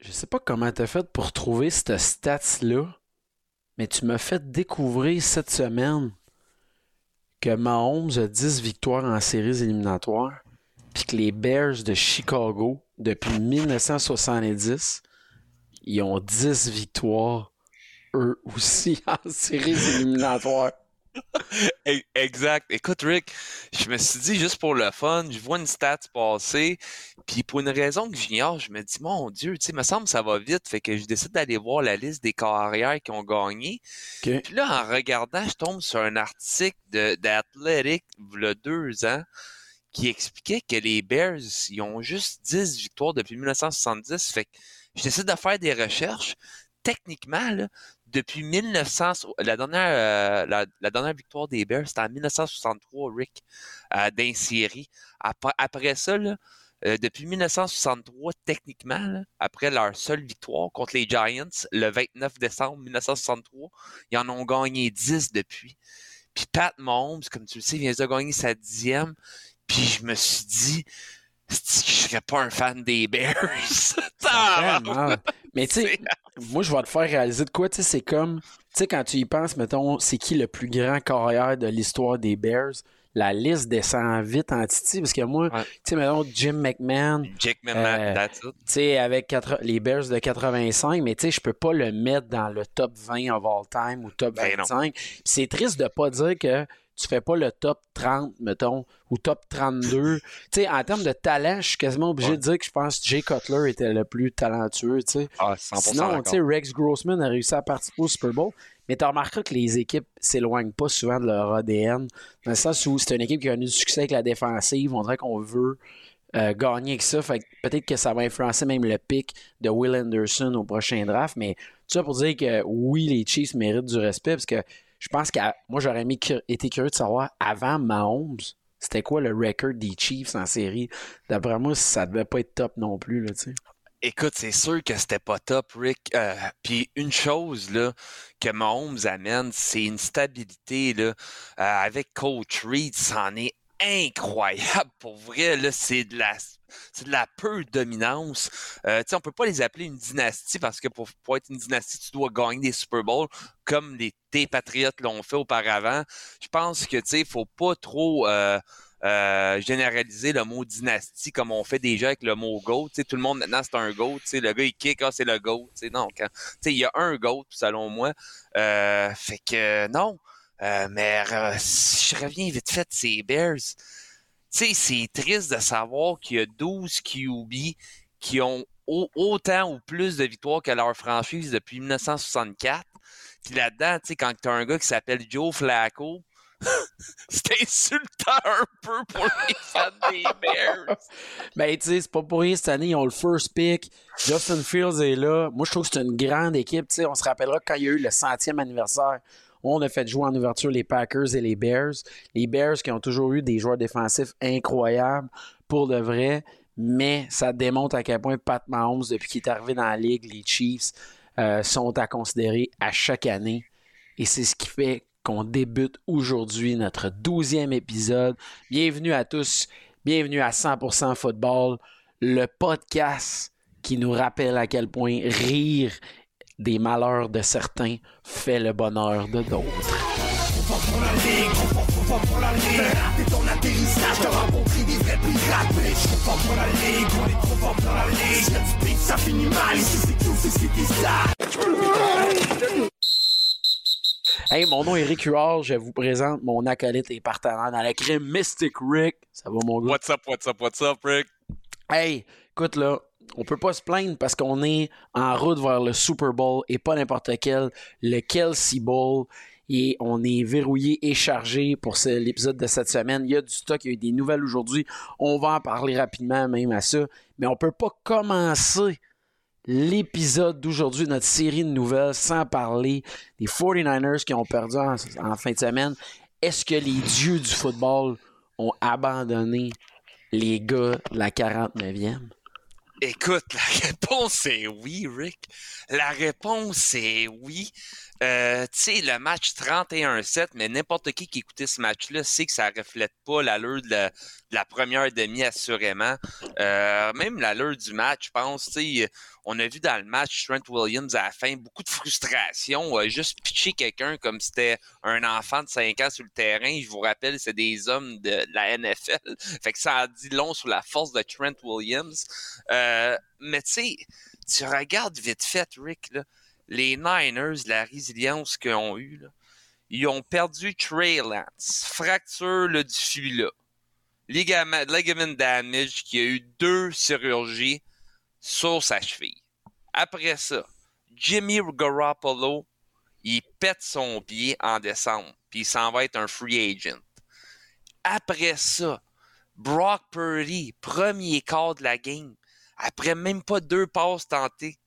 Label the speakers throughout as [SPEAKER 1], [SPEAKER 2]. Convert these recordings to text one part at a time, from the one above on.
[SPEAKER 1] je sais pas comment t'as fait pour trouver cette stats-là, mais tu m'as fait découvrir cette semaine que Mahomes a 10 victoires en séries éliminatoires, puis que les Bears de Chicago, depuis 1970, ils ont 10 victoires, eux aussi, en séries éliminatoires.
[SPEAKER 2] Exact. Écoute, Rick, je me suis dit juste pour le fun, je vois une stat passer, puis pour une raison que j'ignore, je me dis, mon Dieu, tu sais, me semble que ça va vite, fait que je décide d'aller voir la liste des carrières qui ont gagné. Puis là, en regardant, je tombe sur un article d'Athletic, il y a deux ans, qui expliquait que les Bears, ils ont juste 10 victoires depuis 1970, fait que je décide de faire des recherches. Techniquement, là, depuis 1900, la dernière, euh, la, dernière victoire des Bears, c'était en 1963, Rick, euh, d'un série. Après, ça, euh, depuis 1963, techniquement, après leur seule victoire contre les Giants, le 29 décembre 1963, ils en ont gagné 10 depuis. Puis Pat Mahomes, comme tu le sais, vient de gagner sa dixième. Puis je me suis dit, je serais pas un fan des Bears.
[SPEAKER 1] Mais tu sais, moi, je vais te faire réaliser de quoi, tu sais, c'est comme, tu sais, quand tu y penses, mettons, c'est qui le plus grand carrière de l'histoire des Bears? La liste descend vite en titi, parce que moi, tu sais, mettons, Jim McMahon.
[SPEAKER 2] Jim McMahon, euh.
[SPEAKER 1] Tu sais, avec les Bears de 85, mais tu sais, je peux pas le mettre dans le top 20 of all time ou top 25. Ben c'est triste de pas dire que tu fais pas le top 30, mettons, ou top 32. tu sais, en termes de talent, je suis quasiment obligé de dire que je pense que Jay Cutler était le plus talentueux, tu sais.
[SPEAKER 2] Ah,
[SPEAKER 1] Sinon, tu sais, Rex Grossman a réussi à participer au Super Bowl. Mais tu remarqueras que les équipes s'éloignent pas souvent de leur ADN. Dans le sens où c'est une équipe qui a eu du succès avec la défensive. On dirait qu'on veut euh, gagner avec ça. Fait peut-être que ça va influencer même le pic de Will Anderson au prochain draft. Mais tout ça pour dire que oui, les Chiefs méritent du respect parce que je pense que moi, j'aurais été curieux de savoir avant Mahomes, c'était quoi le record des Chiefs en série? D'après moi, ça devait pas être top non plus.
[SPEAKER 2] Écoute, c'est sûr que c'était pas top, Rick. Euh, puis une chose là que Mahomes amène, c'est une stabilité là. Euh, avec Coach Reed, c'en est incroyable pour vrai. Là, c'est de la c'est de la peu dominance. Euh, on peut pas les appeler une dynastie parce que pour, être une dynastie, tu dois gagner des Super Bowls comme les T Patriotes l'ont fait auparavant. Je pense que tu faut pas trop euh, euh, généraliser le mot dynastie comme on fait déjà avec le mot GOAT. tout le monde maintenant c'est un GOAT. Le gars il kick, ah, c'est le GOAT. Non, il y a un GOAT selon moi. Euh, fait que non. Mais si je reviens vite fait, c'est Bears sais, c'est triste de savoir qu'il y a 12 QB qui ont autant ou plus de victoires que leur franchise depuis 1964. Puis là-dedans, tu sais, quand tu as un gars qui s'appelle Joe Flacco, c'est insultant un peu pour les fans des Bears.
[SPEAKER 1] ben, tu sais, c'est pas pour rien cette année, ils ont le first pick. Justin Fields est là. Moi, je trouve que c'est une grande équipe. Tu sais, on se rappellera quand il y a eu le centième anniversaire on a fait jouer en ouverture les Packers et les Bears. Les Bears qui ont toujours eu des joueurs défensifs incroyables pour de vrai, mais ça démontre à quel point Pat Mahomes, depuis qu'il est arrivé dans la ligue, les Chiefs euh, sont à considérer à chaque année. Et c'est ce qui fait qu'on débute aujourd'hui notre douzième épisode. Bienvenue à tous, bienvenue à 100% Football, le podcast qui nous rappelle à quel point rire des malheurs de certains fait le bonheur de d'autres. Hey, mon nom est Rick Huard, je vous présente mon acolyte et partenaire dans la crème Mystic Rick. Ça va mon gars?
[SPEAKER 2] What's up, what's up, what's up, Rick?
[SPEAKER 1] Hey, écoute là, on peut pas se plaindre parce qu'on est en route vers le Super Bowl et pas n'importe quel, le Kelsey Bowl. Et on est verrouillé et chargé pour l'épisode de cette semaine. Il y a du stock, il y a eu des nouvelles aujourd'hui. On va en parler rapidement même à ça. Mais on peut pas commencer l'épisode d'aujourd'hui, notre série de nouvelles, sans parler des 49ers qui ont perdu en, en fin de semaine. Est-ce que les dieux du football ont abandonné les gars de la 49e?
[SPEAKER 2] Écoute, la réponse est oui, Rick. La réponse est oui. Euh, tu sais, le match 31-7, mais n'importe qui qui écoutait ce match-là sait que ça reflète pas l'allure de, la, première demi, assurément. Euh, même l'allure du match, je pense. Tu sais, on a vu dans le match Trent Williams à la fin beaucoup de frustration. Euh, juste pitcher quelqu'un comme c'était un enfant de 5 ans sur le terrain. Je vous rappelle, c'est des hommes de, la NFL. fait que ça en dit long sur la force de Trent Williams. Euh, mais tu sais, tu regardes vite fait, Rick, là, les Niners, la résilience qu'ils ont eue, ils ont perdu Trey Lance, fracture le du fibula, ligament, ligament damage, qui a eu deux chirurgies sur sa cheville. Après ça, Jimmy Garoppolo, il pète son pied en décembre, puis il s'en va être un free agent. Après ça, Brock Purdy, premier quart de la game, après même pas deux passes tentées,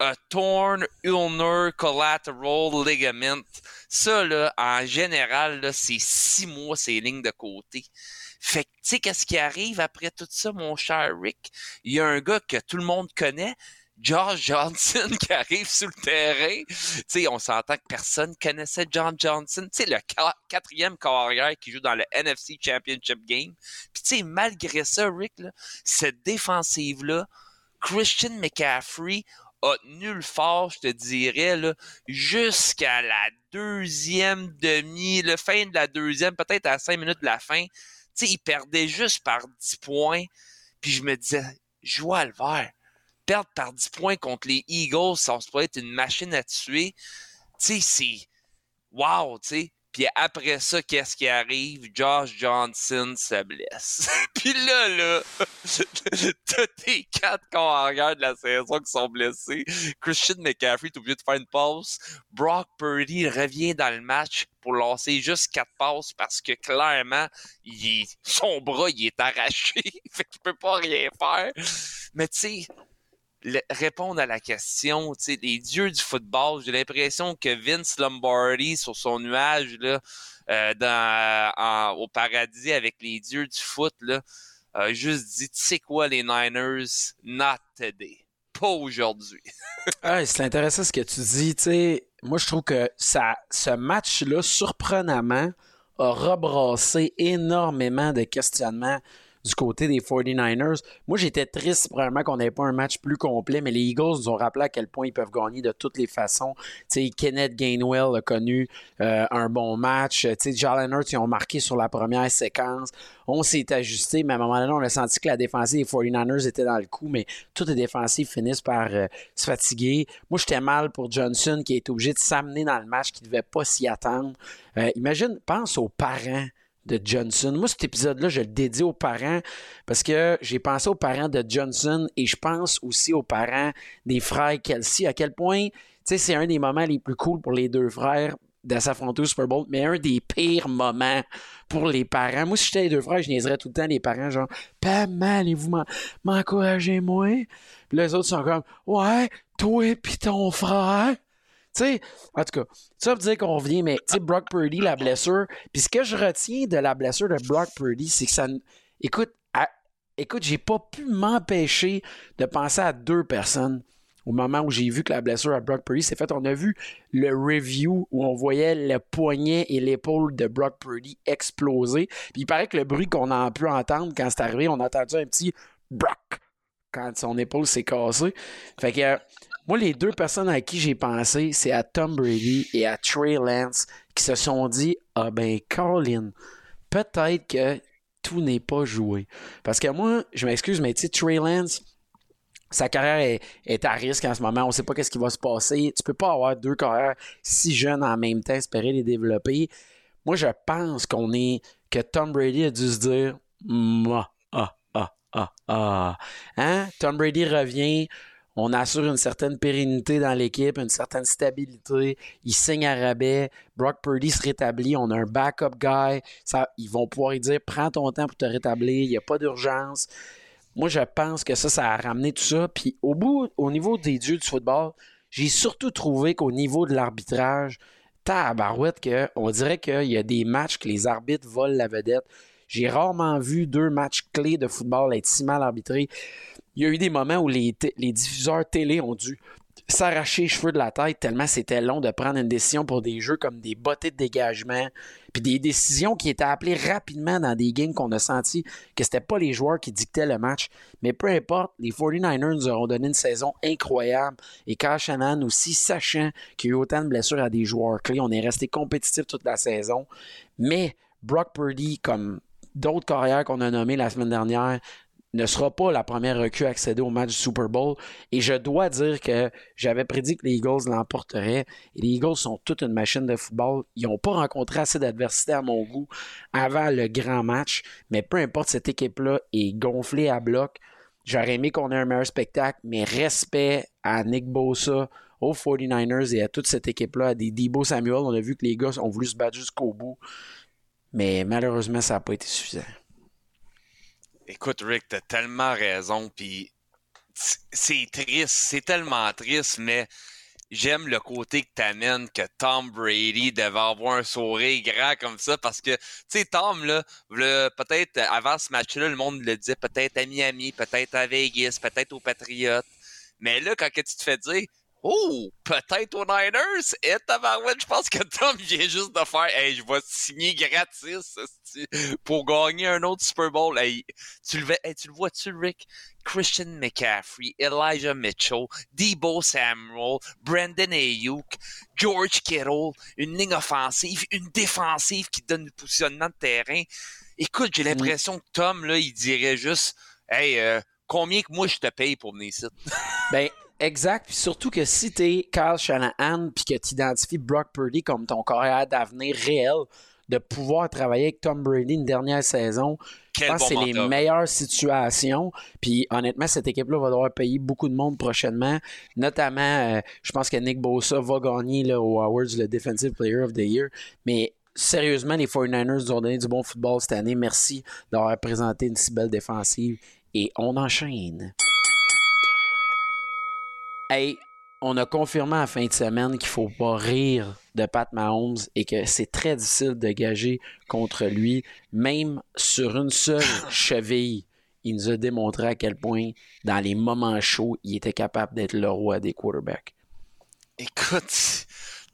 [SPEAKER 2] a torn ulnar collateral ligament. Ça, là, en général, là, c'est six mois, ces lignes de côté. Fait que, tu sais, qu'est-ce qui arrive après tout ça, mon cher Rick? Il y a un gars que tout le monde connaît, Josh Johnson qui arrive sur le terrain. Sais, on s'entend que personne connaissait John Johnson. Sais, le quatrième carrière qui joue dans le NFC Championship Game. Puis sais, malgré ça, Rick, là, cette défensive-là, Christian McCaffrey a nulle fort, je te dirais, jusqu'à la deuxième demi, le fin de la deuxième, peut-être à cinq minutes de la fin. Tu sais, il perdait juste par 10 points. Puis je me disais, joue à le. Perdre par 10 points contre les Eagles, ça pourrait être une machine à tuer. Tu sais, c'est wow, tu sais. Puis après ça, qu'est-ce qui arrive? Josh Johnson se blesse. Puis là, là, t'as tes quatre carrières de la saison qui sont blessés. Christian McCaffrey est obligé de faire une pause. Brock Purdy revient dans le match pour lancer juste quatre passes parce que clairement, il son bras, il est arraché. fait qu'il peut pas rien faire. Mais tu sais, répondre à la question, les dieux du football, j'ai l'impression que Vince Lombardi, sur son nuage, là, euh, dans, au paradis avec les dieux du foot, là, a juste dit, tu sais quoi, les Niners, not today. Pas aujourd'hui.
[SPEAKER 1] c'est intéressant ce que tu dis, sais. Moi, je trouve que ça, ce match-là, surprenamment, a rebrassé énormément de questionnements du côté des 49ers. Moi, j'étais triste probablement qu'on n'ait pas un match plus complet, mais les Eagles nous ont rappelé à quel point ils peuvent gagner de toutes les façons. Kenneth Gainwell a connu euh, un bon match. sais, Jalen Hurts, ils ont marqué sur la première séquence. On s'est ajusté, mais à un moment donné, on a senti que la défensive des 49ers était dans le coup, mais toutes les défensives finissent par euh, se fatiguer. Moi, j'étais mal pour Johnson qui est obligé de s'amener dans le match, qui ne devait pas s'y attendre. Euh, imagine, pense aux parents de Johnson. Moi, cet épisode-là, je le dédie aux parents parce que j'ai pensé aux parents de Johnson et je pense aussi aux parents des frères Kelsey. À quel point, tu sais, c'est un des moments les plus cool pour les deux frères de s'affronter au Super Bowl, mais un des pires moments pour les parents. Moi, si j'étais les deux frères, je niaiserais tout le temps les parents, genre, pas mal, et vous m'encouragez, moi. Puis les autres sont comme, ouais, toi pis ton frère. Tu sais, en tout cas, ça veut dire qu'on revient, mais tu sais, Brock Purdy, la blessure. Puis ce que je retiens de la blessure de Brock Purdy, c'est que ça. Écoute, écoute, j'ai pas pu m'empêcher de penser à deux personnes au moment où j'ai vu que la blessure à Brock Purdy s'est faite. On a vu le review où on voyait le poignet et l'épaule de Brock Purdy exploser. Puis il paraît que le bruit qu'on a pu entendre quand c'est arrivé, on a entendu un petit Brock quand son épaule s'est cassée. Fait que moi, les deux personnes à qui j'ai pensé, c'est à Tom Brady et à Trey Lance qui se sont dit Ah ben, Colin, peut-être que tout n'est pas joué. Parce que moi, je m'excuse, mais tu sais, Trey Lance, sa carrière est, à risque en ce moment. On ne sait pas qu'est-ce qui va se passer. Tu peux pas avoir deux carrières si jeunes en même temps, espérer les développer. Moi, je pense qu'on est que Tom Brady a dû se dire ah, ah, ah, ah, ah. Hein? Tom Brady revient on assure une certaine pérennité dans l'équipe, une certaine stabilité. Il signe à rabais. Brock Purdy se rétablit. On a un backup guy. Ça, ils vont pouvoir lui dire prends ton temps pour te rétablir. Il n'y a pas d'urgence. Moi, je pense que ça, ça a ramené tout ça. Puis au niveau des dieux du football, j'ai surtout trouvé qu'au niveau de l'arbitrage, tabarouette, que on dirait qu'il y a des matchs que les arbitres volent la vedette. J'ai rarement vu deux matchs clés de football être si mal arbitrés. Il y a eu des moments où les, diffuseurs télé ont dû s'arracher les cheveux de la tête tellement c'était long de prendre une décision pour des jeux comme des bottées de dégagement, puis des décisions qui étaient appelées rapidement dans des games qu'on a senti que c'était pas les joueurs qui dictaient le match. Mais peu importe, les 49ers nous auront donné une saison incroyable et Kyle Shannon aussi, sachant qu'il y a eu autant de blessures à des joueurs clés, on est resté compétitif toute la saison. Mais Brock Purdy, comme d'autres carrières qu'on a nommées la semaine dernière, ne sera pas la première recrue à au match du Super Bowl. Et je dois dire que j'avais prédit que les Eagles l'emporteraient. Les Eagles sont toute une machine de football. Ils n'ont pas rencontré assez d'adversité à mon goût avant le grand match. Mais peu importe, cette équipe-là est gonflée à bloc. J'aurais aimé qu'on ait un meilleur spectacle, mais respect à Nick Bosa, aux 49ers et à toute cette équipe-là, à des Debo Samuel. On a vu que les gars ont voulu se battre jusqu'au bout. Mais malheureusement, ça n'a pas été suffisant.
[SPEAKER 2] Écoute, Rick, t'as tellement raison, puis c'est triste, c'est tellement triste, mais j'aime le côté que t'amènes que Tom Brady devait avoir un sourire grand comme ça parce que, tu sais, Tom, là, peut-être avant ce match-là, le monde le disait peut-être à Miami, peut-être à Vegas, peut-être aux Patriots. Mais là, quand tu te fais dire, Oh, peut-être aux Niners? Et tabarouette, je pense que Tom vient juste de faire Hey, je vais signer gratis pour gagner un autre Super Bowl. Hey, tu le, tu le vois-tu, Rick? Christian McCaffrey, Elijah Mitchell, Debo Samuel, Brandon Ayuk, George Kittle, une ligne offensive, une défensive qui donne du positionnement de terrain. Écoute, j'ai mm. l'impression que Tom, là, il dirait juste Hey, euh, combien que moi je te paye pour venir ici?
[SPEAKER 1] ben, Exact. Puis surtout que si t'es Kyle Shanahan puis que tu identifies Brock Purdy comme ton carrière d'avenir réel, de pouvoir travailler avec Tom Brady une dernière saison, je pense que c'est les meilleures situations. Puis honnêtement, cette équipe-là va devoir payer beaucoup de monde prochainement. Notamment, euh, je pense que Nick Bosa va gagner là, au Awards le Defensive Player of the Year. Mais sérieusement, les 49ers nous ont donné du bon football cette année. Merci d'avoir présenté une si belle défensive. Et on enchaîne. Hey, on a confirmé à la fin de semaine qu'il faut pas rire de Pat Mahomes et que c'est très difficile de gager contre lui, même sur une seule cheville. Il nous a démontré à quel point, dans les moments chauds, il était capable d'être le roi des quarterbacks.
[SPEAKER 2] Écoute,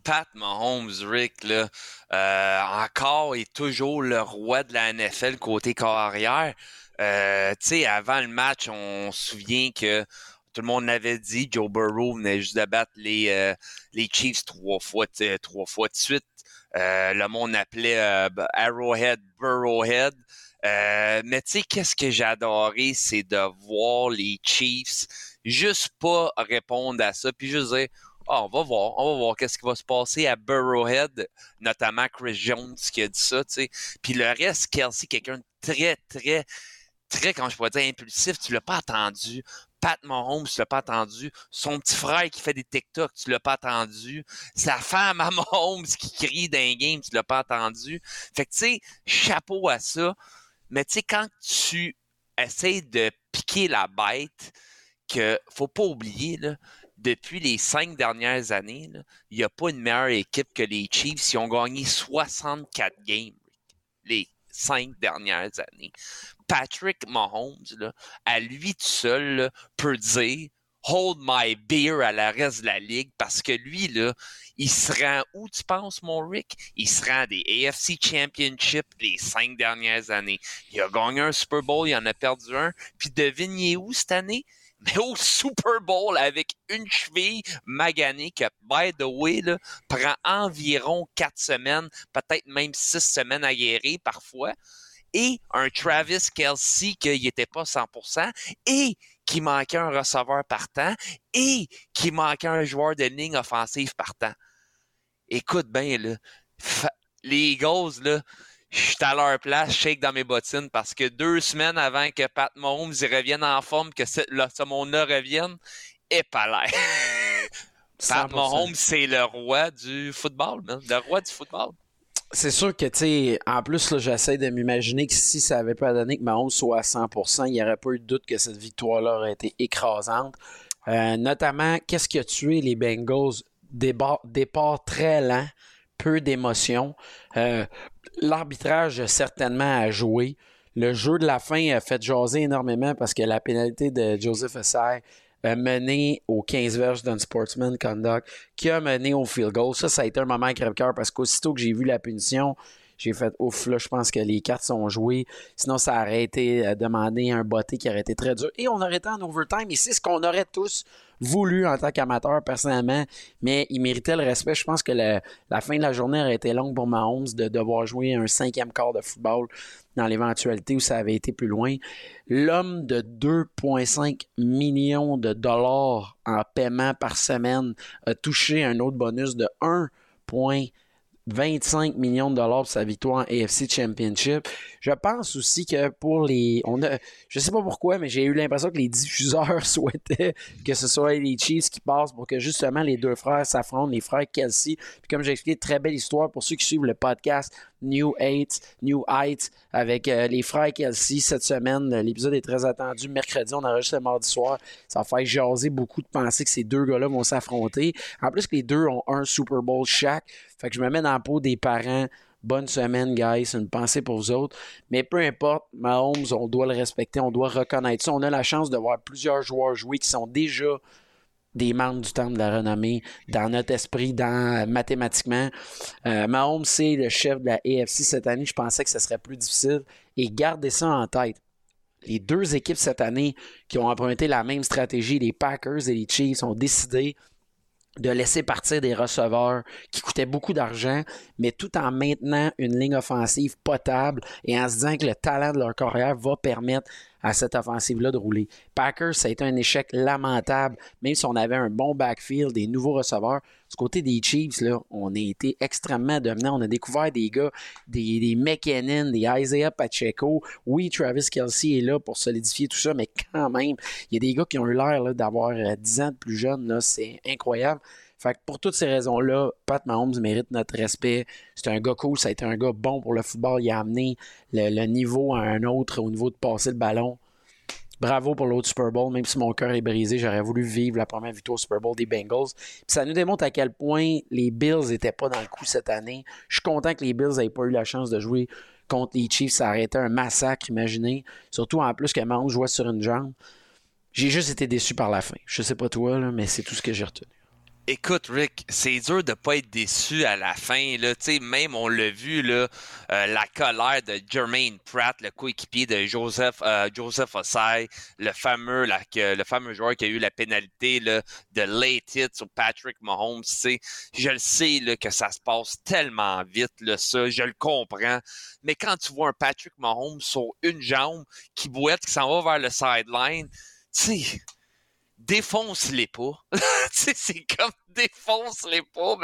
[SPEAKER 2] Pat Mahomes, Rick, là, euh, encore et toujours le roi de la NFL côté carrière. Euh, tu sais, avant le match, on se souvient que tout le monde l'avait dit, Joe Burrow venait juste de battre les, euh, les Chiefs trois fois, trois fois de suite. Euh, le monde appelait euh, Arrowhead Burrowhead. mais tu sais, qu'est-ce que j'ai adoré, c'est de voir les Chiefs juste pas répondre à ça, puis juste dire, ah, on va voir, on va voir qu'est-ce qui va se passer à Burrowhead, notamment Chris Jones qui a dit ça. Puis le reste, Kelsey, quelqu'un de très, très, très, quand je pourrais dire, impulsif, tu l'as pas attendu. Pat Mahomes, tu l'as pas attendu. Son petit frère qui fait des TikTok, tu l'as pas attendu. Sa femme à Mahomes qui crie dans game, tu l'as pas attendu. Fait que, tu sais, chapeau à ça. Mais tu sais, quand tu essaies de piquer la bête, que faut pas oublier, là, depuis les cinq dernières années, il n'y a pas une meilleure équipe que les Chiefs. Ils ont gagné 64 games les cinq dernières années. Patrick Mahomes, à lui tout seul, peut dire hold my beer à la reste de la ligue parce que lui, là, il se rend où, tu penses, mon Rick? Il se rend des AFC Championship les cinq dernières années. Il a gagné un Super Bowl, il en a perdu un. Puis devinez où cette année? Mais au Super Bowl avec une cheville maganée qui, by the way, prend environ quatre semaines, peut-être même six semaines à guérir parfois et un Travis Kelsey qui n'était pas 100% et qui manquait un receveur partant et qui manquait un joueur de ligne offensive partant. Écoute bien, là, les Eagles, là, je suis à leur place, shake dans mes bottines parce que deux semaines avant que Pat Mahomes revienne en forme, que ce, ce monde-là revienne, et pas l'air. Pat Mahomes, c'est le roi du football, le roi du football
[SPEAKER 1] c'est sûr que, tu sais, en plus, j'essaie de m'imaginer que si ça avait pas donné que Mahomes soit à 100%, il n'y aurait pas eu de doute que cette victoire-là aurait été écrasante. Euh, notamment, qu'est-ce qui a tué les Bengals? Départ, très lent, peu d'émotion. Euh, l'arbitrage, certainement, a joué. Le jeu de la fin a fait jaser énormément parce que la pénalité de Joseph Essay mené au 15 verges d'un sportsman conduct qui a mené au field goal. Ça, ça a été un moment crève-cœur parce qu'aussitôt que j'ai vu la punition, j'ai fait ouf, là, je pense que les cartes sont jouées. Sinon, ça aurait été euh, demandé un botté qui aurait été très dur. Et on aurait été en overtime. Et c'est ce qu'on aurait tous voulu en tant qu'amateur, personnellement. Mais il méritait le respect. Je pense que la fin de la journée aurait été longue pour Mahomes de devoir jouer un cinquième quart de football dans l'éventualité où ça avait été plus loin. L'homme de 2,5 millions de dollars en paiement par semaine a touché un autre bonus de 1,5 25 millions de dollars pour sa victoire en AFC Championship. Je pense aussi que pour les. On a, je sais pas pourquoi, mais j'ai eu l'impression que les diffuseurs souhaitaient que ce soit les Chiefs qui passent pour que justement les deux frères s'affrontent, les frères Kelsey. Puis comme j'ai expliqué, très belle histoire pour ceux qui suivent le podcast New Heights, New Heights avec euh, les frères Kelsey cette semaine. L'épisode est très attendu. Mercredi, on enregistre le mardi soir. Ça va faire jaser beaucoup de penser que ces deux gars-là vont s'affronter. En plus que les deux ont un Super Bowl chaque. Fait que je me mets dans la peau des parents. Bonne semaine, guys. Une pensée pour vous autres. Mais peu importe, Mahomes, on doit le respecter, on doit reconnaître ça. On a la chance de voir plusieurs joueurs jouer qui sont déjà des membres du temps de la renommée dans notre esprit, dans mathématiquement. Euh, Mahomes, c'est le chef de la AFC cette année. Je pensais que ce serait plus difficile. Et gardez ça en tête. Les deux équipes cette année qui ont emprunté la même stratégie, les Packers et les Chiefs, ont décidé de laisser partir des receveurs qui coûtaient beaucoup d'argent, mais tout en maintenant une ligne offensive potable et en se disant que le talent de leur carrière va permettre à cette offensive-là de rouler. Packers, ça a été un échec lamentable, même si on avait un bon backfield, des nouveaux receveurs. Du côté des Chiefs, là, on a été extrêmement dominant. On a découvert des gars, des, des McKinnon, des Isaiah Pacheco. Oui, Travis Kelsey est là pour solidifier tout ça, mais quand même, il y a des gars qui ont eu l'air d'avoir 10 euh, ans de plus jeunes. C'est incroyable. Fait que pour toutes ces raisons-là, Pat Mahomes mérite notre respect. C'est un gars cool, ça a été un gars bon pour le football. Il a amené le, niveau à un autre au niveau de passer le ballon. Bravo pour l'autre Super Bowl, même si mon cœur est brisé, j'aurais voulu vivre la première victoire au Super Bowl des Bengals. Ça nous démontre à quel point les Bills n'étaient pas dans le coup cette année. Je suis content que les Bills n'aient pas eu la chance de jouer contre les Chiefs. Ça aurait été un massacre, imaginez. Surtout en plus que Mahomes jouait sur une jambe. J'ai juste été déçu par la fin. Je sais pas toi, mais c'est tout ce que j'ai retenu.
[SPEAKER 2] Écoute, Rick, c'est dur de pas être déçu à la fin. Là. même on l'a vu, là, euh, la colère de Jermaine Pratt, le coéquipier de Joseph, euh, Joseph Osai, le fameux, le fameux joueur qui a eu la pénalité là, de late hit sur Patrick Mahomes. Je le sais là, que ça se passe tellement vite, là, ça, je le comprends. Mais quand tu vois un Patrick Mahomes sur une jambe qui boite, qui s'en va vers le sideline, tu sais défonce-les pas. c'est comme défonce-les pas,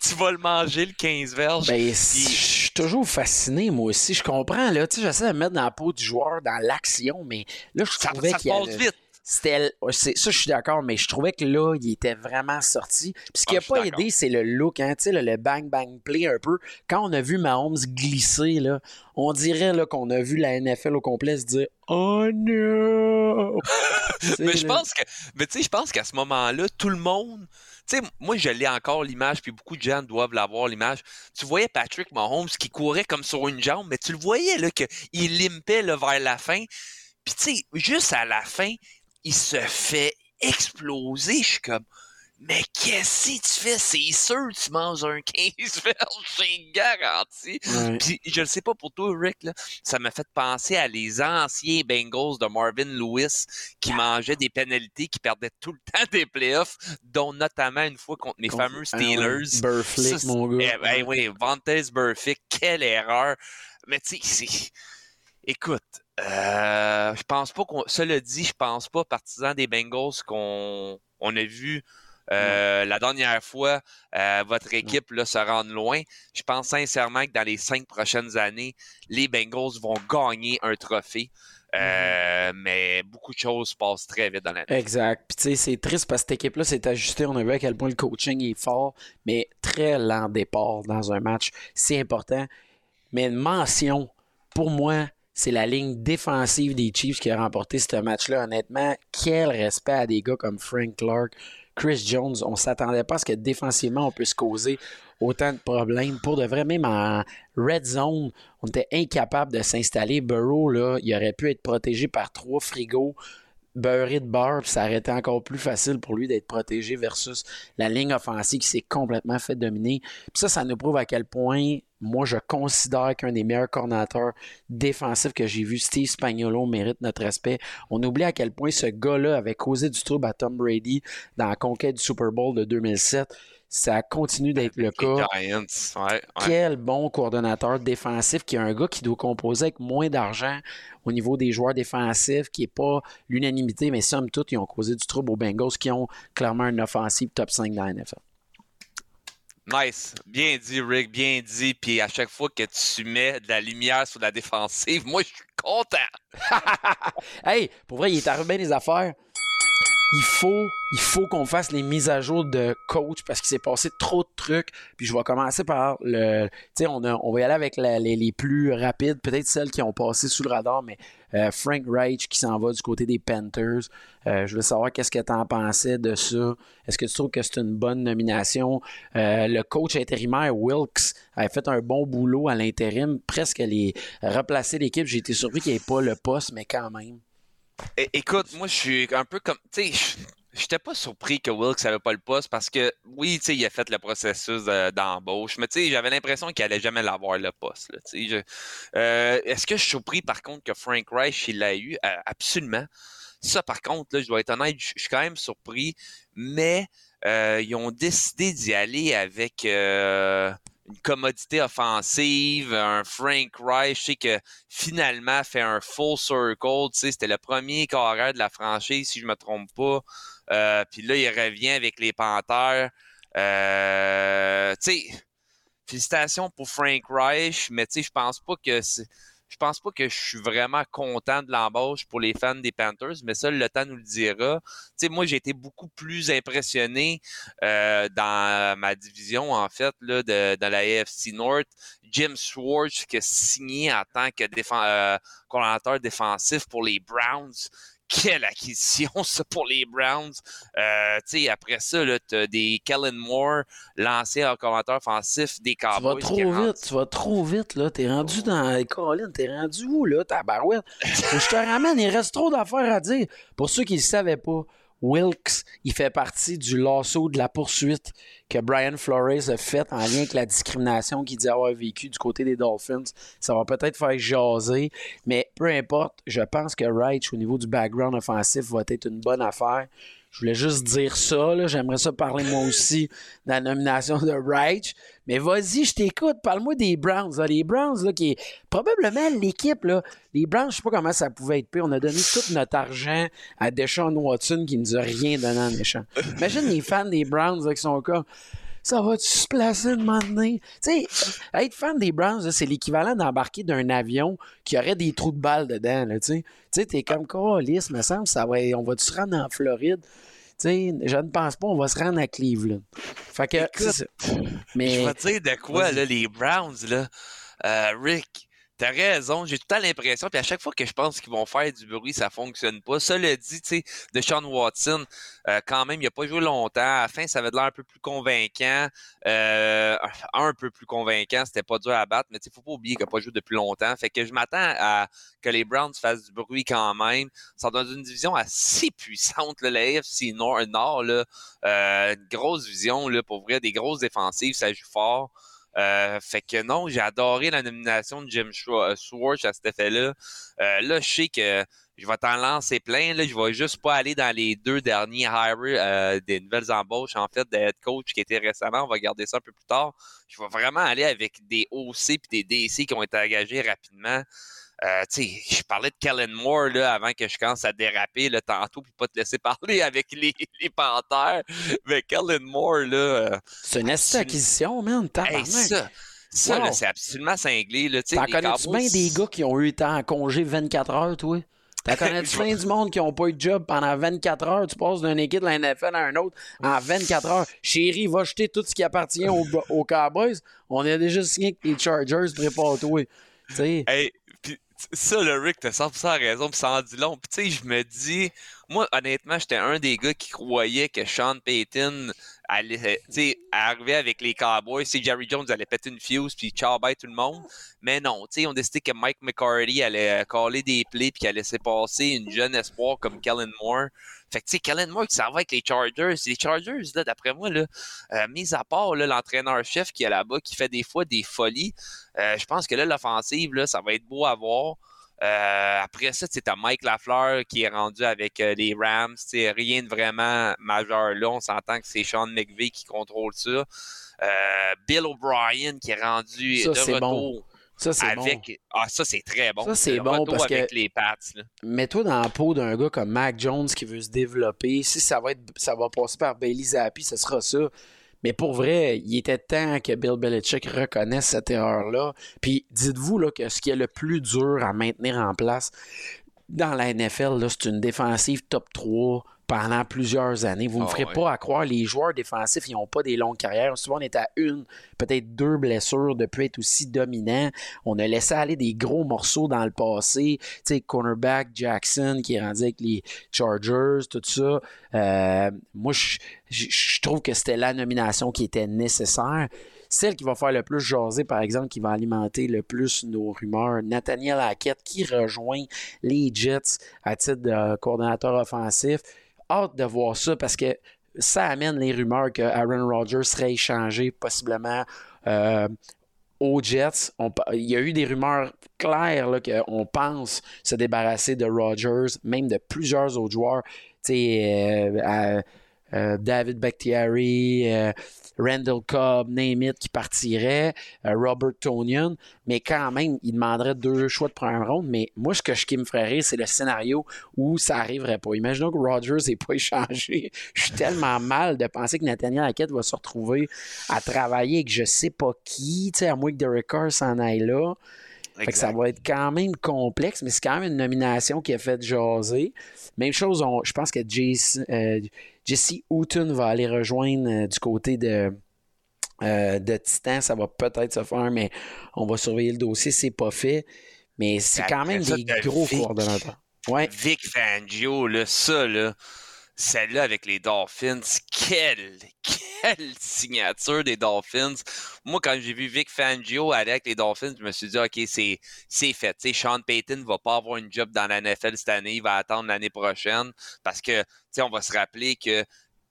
[SPEAKER 2] Tu vas le manger le 15 verges.
[SPEAKER 1] Ben, je suis toujours fasciné, moi aussi. Je comprends, là. Tu sais, j'essaie de me mettre dans la peau du joueur, dans l'action, mais là, je trouvais qu'il
[SPEAKER 2] Ça passe vite.
[SPEAKER 1] C'était, ça, je suis d'accord, mais je trouvais que là, il était vraiment sorti. Puis ce qui n'a ah, pas aidé, c'est le look, hein, le, le bang-bang play un peu. Quand on a vu Mahomes glisser, là, on dirait là, qu'on a vu la NFL au complet se dire Oh non!
[SPEAKER 2] mais je pense que, mais tu sais, je pense qu'à ce moment-là, tout le monde, tu sais, moi, je l'ai encore l'image, puis beaucoup de gens doivent l'avoir l'image. Tu voyais Patrick Mahomes qui courait comme sur une jambe, mais tu le voyais là qu'il limpait là, vers la fin. Puis tu sais, juste à la fin, il se fait exploser. Je suis comme, mais qu'est-ce que tu fais? C'est sûr que tu manges un 15 verges, c'est garanti. Puis je ne sais pas pour toi, Rick, là, ça m'a fait penser à les anciens Bengals de Marvin Lewis qui mangeaient des pénalités, qui perdaient tout le temps des playoffs, dont notamment une fois contre mes fameux ah Steelers.
[SPEAKER 1] Burfick, mon gars.
[SPEAKER 2] Eh ben, oui, Vantes Burfick, quelle erreur. Mais tu sais, écoute, euh, je pense pas qu'on. Cela dit, je pense pas, partisan des Bengals, qu'on on a vu euh, la dernière fois euh, votre équipe là, se rendre loin. Je pense sincèrement que dans les cinq prochaines années, les Bengals vont gagner un trophée. Mm-hmm. mais beaucoup de choses passent très vite dans l'année.
[SPEAKER 1] Exact. Puis tu sais, c'est triste parce que cette équipe-là s'est ajustée. On a vu à quel point le coaching est fort, mais très lent départ dans un match. C'est important. Mais une mention, pour moi, c'est la ligne défensive des Chiefs qui a remporté ce match-là. Honnêtement, quel respect à des gars comme Frank Clark, Chris Jones. On s'attendait pas à ce que défensivement, on puisse causer autant de problèmes. Pour de vrai, même en red zone, on était incapable de s'installer. Burrow, il aurait pu être protégé par trois frigos beurré de beurre, puis ça aurait été encore plus facile pour lui d'être protégé versus la ligne offensive qui s'est complètement fait dominer. Puis ça, ça nous prouve à quel point moi, je considère qu'un des meilleurs coordinateurs défensifs que j'ai vu, Steve Spagnolo, mérite notre respect. On oublie à quel point ce gars-là avait causé du trouble à Tom Brady dans la conquête du Super Bowl de 2007 ça continue d'être le cas. Quel bon coordonnateur défensif qui est un gars qui doit composer avec moins d'argent au niveau des joueurs défensifs, qui n'est pas l'unanimité, mais somme toute, ils ont causé du trouble aux Bengals qui ont clairement une offensive top 5 dans la NFL.
[SPEAKER 2] Nice. Bien dit, Rick, bien dit. Puis à chaque fois que tu mets de la lumière sur la défensive, moi, je suis content.
[SPEAKER 1] hey, pour vrai, il est arrivé des affaires il faut, il faut qu'on fasse les mises à jour de coach parce qu'il s'est passé trop de trucs. Puis je vais commencer par le. Tu sais, on, on va y aller avec les, plus rapides, peut-être celles qui ont passé sous le radar, mais euh, Frank Reich qui s'en va du côté des Panthers. Euh, je veux savoir qu'est-ce que tu en pensais de ça. Est-ce que tu trouves que c'est une bonne nomination? Euh, le coach intérimaire Wilkes a fait un bon boulot à l'intérim, presque les replacer l'équipe. J'ai été surpris qu'il n'y ait pas le poste, mais quand même
[SPEAKER 2] écoute, moi, je suis un peu comme. Tu sais, j'étais pas surpris que Wilkes n'avait pas le poste parce que, oui, tu sais, il a fait le processus d'embauche, mais tu sais, j'avais l'impression qu'il allait jamais l'avoir le poste. Euh, est-ce que je suis surpris, par contre, que Frank Reich, il l'a eu? Euh, absolument. Ça, par contre, là, je dois être honnête, je suis quand même surpris, mais euh, ils ont décidé d'y aller avec une commodité offensive, un Frank Reich, je sais que finalement fait un full circle, tu sais, c'était le premier carrière de la franchise, si je me trompe pas. Euh, puis là, il revient avec les Panthers. Euh, tu sais, félicitations pour Frank Reich, mais tu sais, je pense pas que c'est je pense pas que je suis vraiment content de l'embauche pour les fans des Panthers, mais ça, le temps nous le dira. Tu sais, moi, j'ai été beaucoup plus impressionné euh, dans ma division, en fait, là, de, la AFC North. Jim Schwartz qui a signé en tant que défend, euh, défensif pour les Browns quelle acquisition, ça, pour les Browns. Euh, après ça, tu as des Kellen Moore, l'ancien commentateur offensif des Cowboys.
[SPEAKER 1] Tu vas trop vite, tu vas trop vite, là. T'es rendu dans Colin, t'es rendu où, là, ta barouette? je te ramène, il reste trop d'affaires à dire. Pour ceux qui ne savaient pas, Wilkes, il fait partie du lasso de la poursuite que Brian Flores a fait en lien avec la discrimination qu'il dit avoir vécu du côté des Dolphins. Ça va peut-être faire jaser, mais peu importe, je pense que Reich, au niveau du background offensif, va être une bonne affaire. Je voulais juste dire ça. J'aimerais ça parler moi aussi de la nomination de Reich. Mais vas-y, je t'écoute. Parle-moi des Browns. Les Browns, là, qui est probablement l'équipe. Les Browns, je sais pas comment ça pouvait être pire. On a donné tout notre argent à Deshaun Watson qui nous a rien donné en échange. Imagine les fans des Browns qui sont comme ça va-tu se placer de donné? Tu sais, être fan des Browns, c'est l'équivalent d'embarquer d'un avion qui aurait des trous de balles dedans. Tu sais, t'es comme, oh, lisse, me semble, ça va, on va-tu se rendre en Floride? sais, je ne pense pas on va se rendre à Cleveland. Fait que,
[SPEAKER 2] mais... Je vais te dire de quoi, là, les Browns, là, euh, Rick, T'as raison, j'ai tout le temps l'impression, puis à chaque fois que je pense qu'ils vont faire du bruit, ça fonctionne pas. Ça le dit, tu sais, de Sean Watson, euh, quand même, il a pas joué longtemps. À la fin, ça avait l'air un peu plus convaincant. Euh, un peu plus convaincant, c'était pas dur à battre, mais il faut pas oublier qu'il n'a pas joué depuis longtemps. Fait que je m'attends à que les Browns fassent du bruit quand même. Ça dans une division assez puissante, là, la AFC Nord, Nord là, euh, une grosse vision, là, pour vrai, des grosses défensives, ça joue fort. Euh, fait que non, j'ai adoré la nomination de Jim euh, Schwartz à cet effet-là. Euh, là, je sais que je vais t'en lancer plein. Là, je vais juste pas aller dans les deux derniers hires des nouvelles embauches, en fait, de head coach qui étaient récemment. On va garder ça un peu plus tard. Je vais vraiment aller avec des OC et des DC qui ont été engagés rapidement. Euh, je parlais de Kellen Moore là, avant que je commence à déraper là, tantôt pour pas te laisser parler avec les, les Panthers. Mais Kellen Moore, là. Euh,
[SPEAKER 1] c'est une acquisition, man.
[SPEAKER 2] Hey, ça, ça c'est absolument cinglé.
[SPEAKER 1] T'en connais-tu bien des gars qui ont eu temps en congé 24 heures, toi? T'en connais-tu plein du monde qui n'ont pas eu de job pendant 24 heures? Tu passes d'une équipe de la NFL à un autre en 24 heures. Chérie, va jeter tout ce qui appartient aux, aux Cowboys. On a déjà signé que les Chargers, prépare-toi.
[SPEAKER 2] Hey, ça, le Rick, t'as 100% raison, puis ça en dit long. Puis tu sais, je me dis, moi, honnêtement, j'étais un des gars qui croyait que Sean Payton allait, arriver avec les Cowboys. Si Jerry Jones allait péter une fuse puis ciao tout le monde. Mais non, ont décidé que Mike McCarthy allait coller des plays puis allait laisser passer une jeune espoir comme Kellen Moore. Fait que, tu sais, Kellen Moore qui s'en va avec les Chargers. Les Chargers, d'après moi, là, euh, mis à part l'entraîneur-chef qui est là-bas, qui fait des fois des folies, euh, je pense que là, l'offensive, là, ça va être beau à voir. Euh, après ça, tu as Mike Lafleur qui est rendu avec les Rams. Rien de vraiment majeur là. On s'entend que c'est Sean McVay qui contrôle ça. Bill O'Brien qui est rendu
[SPEAKER 1] ça,
[SPEAKER 2] de
[SPEAKER 1] retour. Ça, c'est bon.
[SPEAKER 2] Ah, ça, c'est très bon.
[SPEAKER 1] Ça, c'est bon parce
[SPEAKER 2] avec
[SPEAKER 1] que.
[SPEAKER 2] les Pats.
[SPEAKER 1] Mets-toi dans la peau d'un gars comme Mac Jones qui veut se développer. Si ça va, être, ça va passer par Bailey Zappi, ce sera ça. Mais pour vrai, il était temps que Bill Belichick reconnaisse cette erreur-là. Puis dites-vous là, que ce qui est le plus dur à maintenir en place dans la NFL, c'est une défensive top 3 pendant plusieurs années. Vous ne me ah ferez pas à croire, les joueurs défensifs, ils n'ont pas des longues carrières. Souvent, on est à une, peut-être deux blessures de être aussi dominant. On a laissé aller des gros morceaux dans le passé. Tu sais, cornerback Jackson qui est rendu avec les Chargers, tout ça. Euh, moi, je trouve que c'était la nomination qui était nécessaire. Celle qui va faire le plus jaser, par exemple, qui va alimenter le plus nos rumeurs, Nathaniel Hackett qui rejoint les Jets à titre de coordonnateur offensif hâte de voir ça parce que ça amène les rumeurs que Aaron Rodgers serait échangé possiblement euh, aux Jets. il y a eu des rumeurs claires qu'on pense se débarrasser de Rodgers, même de plusieurs autres joueurs. Euh, euh, David Bakhtiari, Randall Cobb, name qui partirait, euh, Robert Tonian, mais quand même, il demanderait deux choix de première ronde. Mais moi, ce que je me ferait c'est le scénario où ça n'arriverait pas. Imaginons que Rodgers n'ait pas échangé. Je suis tellement mal de penser que Nathaniel Hackett va se retrouver à travailler avec je sais pas qui, à moins que Derek Carr s'en aille là. Fait que ça va être quand même complexe, mais c'est quand même une nomination qui a fait jaser. Même chose, je pense que Jason, euh, Jesse Houghton va aller rejoindre euh, du côté de, euh, de Titan. Ça va peut-être se faire, mais on va surveiller le dossier. C'est pas fait. Mais c'est quand même des gros coordonnateurs.
[SPEAKER 2] Ouais. Vic Fangio, là, ça, là, celle-là avec les Dolphins, quelle, quelle signature des Dolphins. Moi, quand j'ai vu Vic Fangio aller avec les Dolphins, je me suis dit, OK, c'est, fait. Sean Payton ne va pas avoir une job dans la NFL cette année, il va attendre l'année prochaine parce que, on va se rappeler que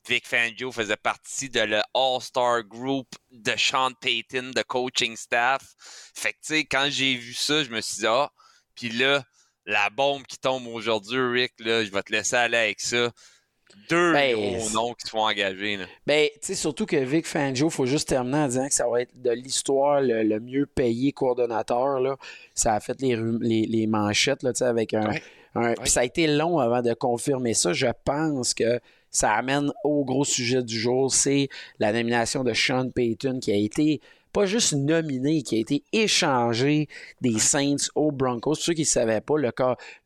[SPEAKER 2] Vic Fangio faisait partie de le All-Star Group de Sean Payton, de coaching staff. Fait que, tu sais, quand j'ai vu ça, je me suis dit, ah, puis là, la bombe qui tombe aujourd'hui, Rick, là, je vais te laisser aller avec ça deux ben, gros noms qui se font engager.
[SPEAKER 1] Ben, tu sais, surtout que Vic Fangio, il faut juste terminer en disant que ça va être de l'histoire le, mieux payé coordonnateur. Là. Ça a fait les, les, manchettes là, avec un. ça a été long avant de confirmer ça. Je pense que ça amène au gros sujet du jour, c'est la nomination de Sean Payton qui a été pas juste nominé, qui a été échangé des Saints aux Broncos. Pour ceux qui ne savaient pas, le,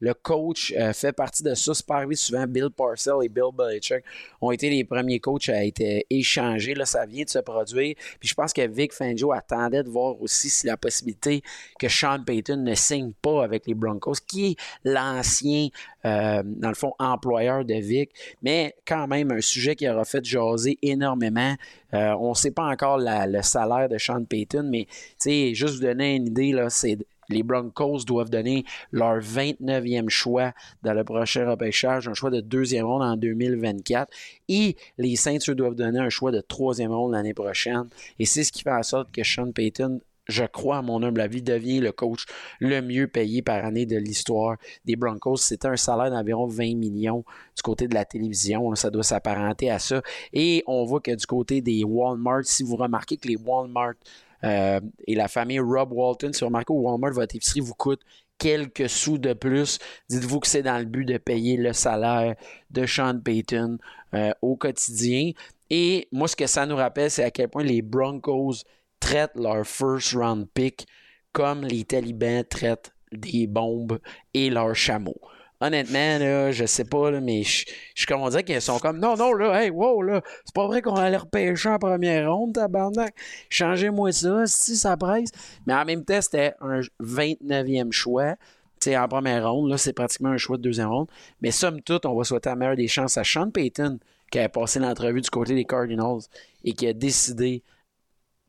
[SPEAKER 1] le coach euh, fait partie de ça. C'est pas arrivé souvent. Bill Parcell et Bill Belichick ont été les premiers coachs à être échangés. Là, ça vient de se produire. Puis je pense que Vic Fangio attendait de voir aussi si la possibilité que Sean Payton ne signe pas avec les Broncos, qui est l'ancien, euh, dans le fond, employeur de Vic. Mais quand même, un sujet qui aura fait jaser énormément. Euh, on ne sait pas encore le salaire de Sean Payton, mais juste vous donner une idée, là, c'est les Broncos doivent donner leur 29e choix dans le prochain repêchage, un choix de deuxième ronde en 2024. Et les Saints, doivent donner un choix de troisième ronde l'année prochaine. Et c'est ce qui fait en sorte que Sean Payton je crois, à mon humble avis, devient le coach le mieux payé par année de l'histoire des Broncos. C'était un salaire d'environ 20 millions du côté de la télévision. Ça doit s'apparenter à ça. Et on voit que du côté des Walmart, si vous remarquez que les Walmart euh, et la famille Rob Walton, si vous remarquez au Walmart, votre épicerie vous coûte quelques sous de plus, dites-vous que c'est dans le but de payer le salaire de Sean Payton euh, au quotidien. Et moi, ce que ça nous rappelle, c'est à quel point les Broncos traitent leur first round pick comme les talibans traitent des bombes et leurs chameaux. Honnêtement, là, je sais pas, mais je, je comme on qu'ils sont comme non, non, là, hey, wow, là, c'est pas vrai qu'on allait repêcher en première ronde, tabarnak. Changez-moi ça, si ça presse. Mais en même temps, c'était un 29e choix. en première ronde. Là, c'est pratiquement un choix de deuxième ronde. Mais somme toute, on va souhaiter la meilleure des chances à Sean Payton, qui a passé l'entrevue du côté des Cardinals et qui a décidé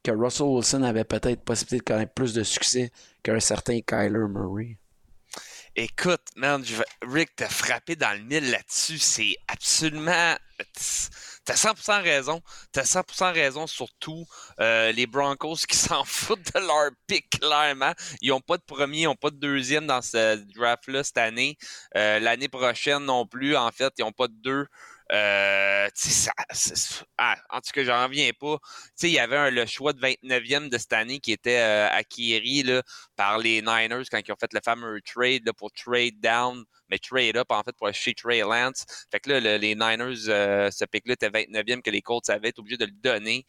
[SPEAKER 1] que Russell Wilson avait peut-être possibilité de connaître plus de succès qu'un certain Kyler Murray.
[SPEAKER 2] Écoute, man, Rick, t'as frappé dans le mille là-dessus. C'est absolument. T'as 100% raison. T'as 100% raison, surtout euh, les Broncos qui s'en foutent de leur pick, clairement. Ils n'ont pas de premier, ils n'ont pas de deuxième dans ce draft-là cette année. Euh, l'année prochaine non plus, en fait, ils n'ont pas de deux. Euh, ah, en tout cas, j'en reviens pas. il y avait le choix de 29e de cette année qui était euh, par les Niners quand ils ont fait le fameux trade pour trade down, mais trade up en fait pour acheter Trey Lance. Fait que là, les Niners, euh, ce pic-là était 29e que les Colts avaient été obligés de le donner.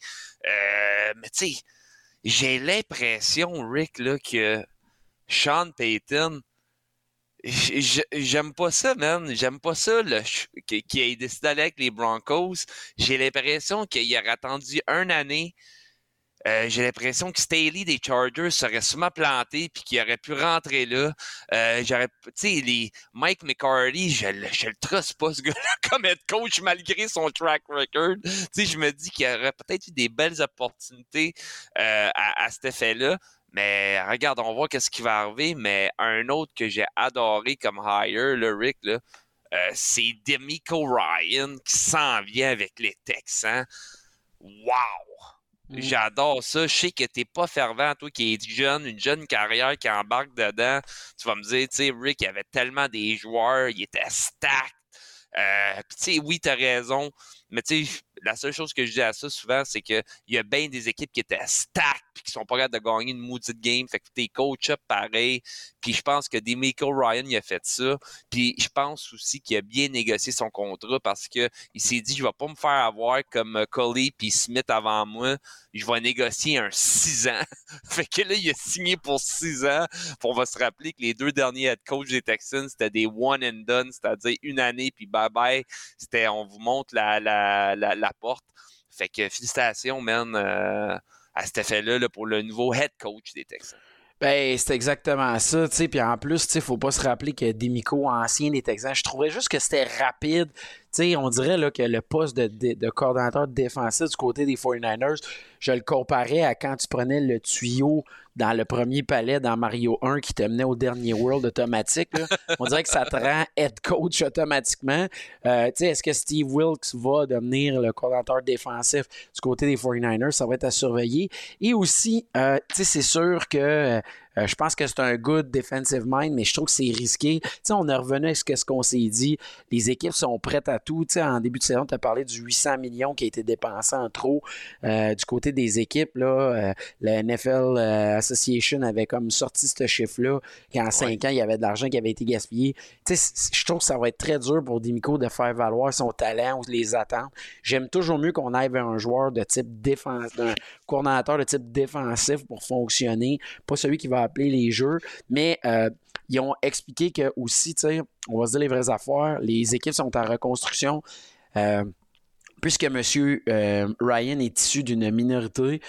[SPEAKER 2] Euh, mais tu sais, j'ai l'impression, Rick, que Sean Payton, J'aime pas ça, man. J'aime pas ça qu'il ait décidé d'aller avec les Broncos. J'ai l'impression qu'il aurait attendu une année. Euh, j'ai l'impression que Staley des Chargers serait sûrement planté puis qu'il aurait pu rentrer là. Euh, j'aurais, tu sais, les Mike McCarthy, je, je le truste pas ce gars-là comme head coach malgré son track record. Tu sais, je me dis qu'il aurait peut-être eu des belles opportunités euh, à, à cet effet-là. Mais regarde, on voit qu'est-ce qui va arriver. Mais un autre que j'ai adoré comme hire, le Rick, là, euh, c'est Demico Ryan qui s'en vient avec les Texans. Wow! Mm. J'adore ça. Je sais que t'es pas fervent, toi qui es jeune, une jeune carrière qui embarque dedans. Tu vas me dire, tu sais, Rick, il y avait tellement des joueurs, il était stacked. Euh, tu sais, oui, t'as raison. Mais tu sais, la seule chose que je dis à ça souvent, c'est qu'il y a bien des équipes qui étaient stack puis qui sont pas capables de gagner une maudite game. Fait que t'es coach up pareil. Puis je pense que Demico Ryan, il a fait ça. Puis je pense aussi qu'il a bien négocié son contrat parce que il s'est dit, je vais pas me faire avoir comme euh, Coley puis Smith avant moi. Je vais négocier un 6 ans. fait que là, il a signé pour 6 ans. On va se rappeler que les deux derniers head coach des Texans, c'était des one and done, c'est-à-dire une année puis bye bye. C'était, on vous montre la, la la, porte. Fait que félicitations, man, euh, à cet effet-là pour le nouveau head coach des Texans.
[SPEAKER 1] Ben, c'est exactement ça. Puis en plus, tu sais, faut pas se rappeler que Demico, ancien des Texans, je trouvais juste que c'était rapide. On dirait là, que le poste de, de, coordonnateur défensif du côté des 49ers, je le comparais à quand tu prenais le tuyau dans le premier palais dans Mario 1 qui te menait au dernier World automatique. On dirait que ça te rend head coach automatiquement. Euh, est-ce que Steve Wilkes va devenir le coordinateur défensif du côté des 49ers? Ça va être à surveiller. Et aussi, euh, c'est sûr que euh, je pense que c'est un good defensive mind, mais je trouve que c'est risqué. sais, on est revenu à ce qu'on s'est dit. Les équipes sont prêtes à tout. sais, en début de saison, tu as parlé du 800 millions qui a été dépensé en trop du côté des équipes. Là, la NFL Association avait comme sorti ce chiffre-là, qu'en cinq ans, il y avait de l'argent qui avait été gaspillé. Je trouve que ça va être très dur pour Demico de faire valoir son talent ou les attentes. J'aime toujours mieux qu'on aille vers un joueur de type défensif, un coordonnateur de type défensif pour fonctionner, pas celui qui va appeler les jeux, mais euh, ils ont expliqué que aussi, on va se dire les vraies affaires, les équipes sont en reconstruction. Euh, puisque M. Euh, Ryan est issu d'une minorité,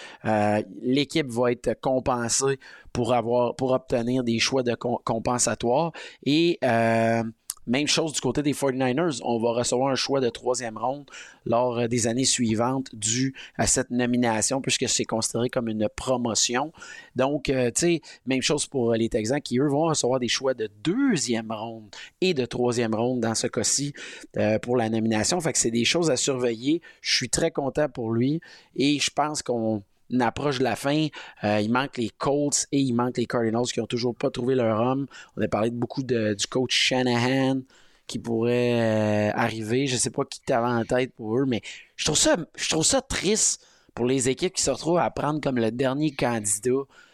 [SPEAKER 1] l'équipe va être compensée pour avoir pour obtenir des choix de compensatoires. Et euh, même chose du côté des 49ers. On va recevoir un choix de troisième ronde lors euh, des années suivantes dû à cette nomination, puisque c'est considéré comme une promotion. Donc, euh, tu sais, même chose pour les Texans qui, eux, vont recevoir des choix de deuxième ronde et de troisième ronde dans ce cas-ci euh, pour la nomination. Fait que c'est des choses à surveiller. Je suis très content pour lui et je pense qu'on approche de la fin. Euh, il manque les Colts et il manque les Cardinals qui n'ont toujours pas trouvé leur homme. On a parlé beaucoup du coach Shanahan qui pourrait euh, arriver. Je ne sais pas qui t'avait en tête pour eux, mais je trouve ça, je trouve triste pour les équipes qui se retrouvent à prendre comme le dernier candidat.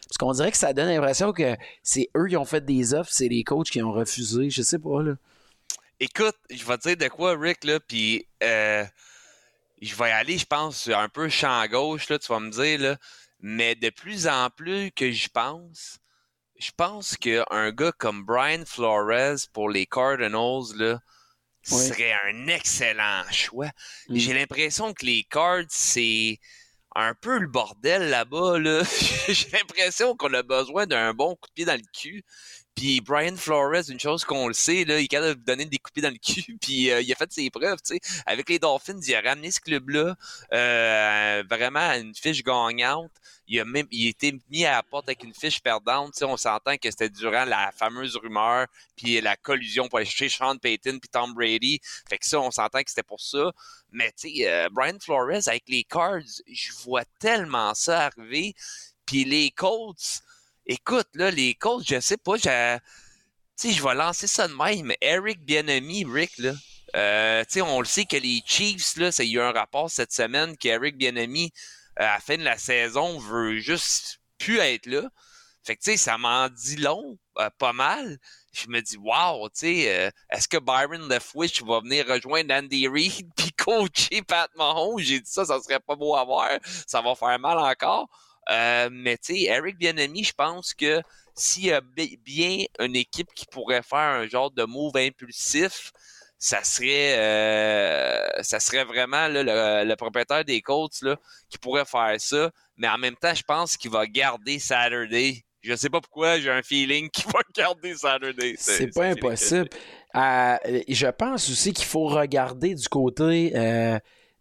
[SPEAKER 1] Parce qu'on dirait que ça donne l'impression que c'est eux qui ont fait des offres, c'est les coachs qui ont refusé. Je sais pas, là.
[SPEAKER 2] Écoute, je vais te dire de quoi, Rick, là, puis euh, je vais y aller, je pense, un peu champ gauche, là, tu vas me dire, là. Mais de plus en plus que je pense, je pense qu'un gars comme Brian Flores pour les Cardinals, là, serait un excellent choix. Mm. J'ai l'impression que les Cards, c'est un peu le bordel là-bas. Là. J'ai l'impression qu'on a besoin d'un bon coup de pied dans le cul. Puis Brian Flores, une chose qu'on le sait, il est de donner des coupés dans le cul, puis euh, il a fait ses preuves, tu sais. Avec les Dolphins, il a ramené ce club-là euh, vraiment à une fiche gagnante. Il a même, il a été mis à la porte avec une fiche perdante. Tu sais, on s'entend que c'était durant la fameuse rumeur, puis la collusion pour aller chercher Sean Payton puis Tom Brady. Fait que ça, on s'entend que c'était pour ça. Mais tu sais, euh, Brian Flores avec les Cards, je vois tellement ça arriver. Puis les Colts, écoute, là, les Colts, je sais pas, je, vais lancer ça de même. Eric Bienami, Rick, là. Euh, on le sait que les Chiefs, là, il y a eu un rapport cette semaine qu'Eric Bienami, euh, à la fin de la saison, veut juste plus être là. Fait que, ça m'en dit long, euh, pas mal. Je me dis, wow, est-ce que Byron Leftwich va venir rejoindre Andy Reid puis coacher Pat Mahomes? J'ai dit ça, ça serait pas beau à voir. Ça va faire mal encore. Euh, mais tu sais, Eric Bienami, je pense que s'il y a bien une équipe qui pourrait faire un genre de move impulsif, ça serait euh, ça serait vraiment le, propriétaire des Colts là, qui pourrait faire ça. Mais en même temps, je pense qu'il va garder Saturday. Je sais pas pourquoi, j'ai un feeling qu'il va garder Saturday.
[SPEAKER 1] C'est pas impossible. Euh, je pense aussi qu'il faut regarder du côté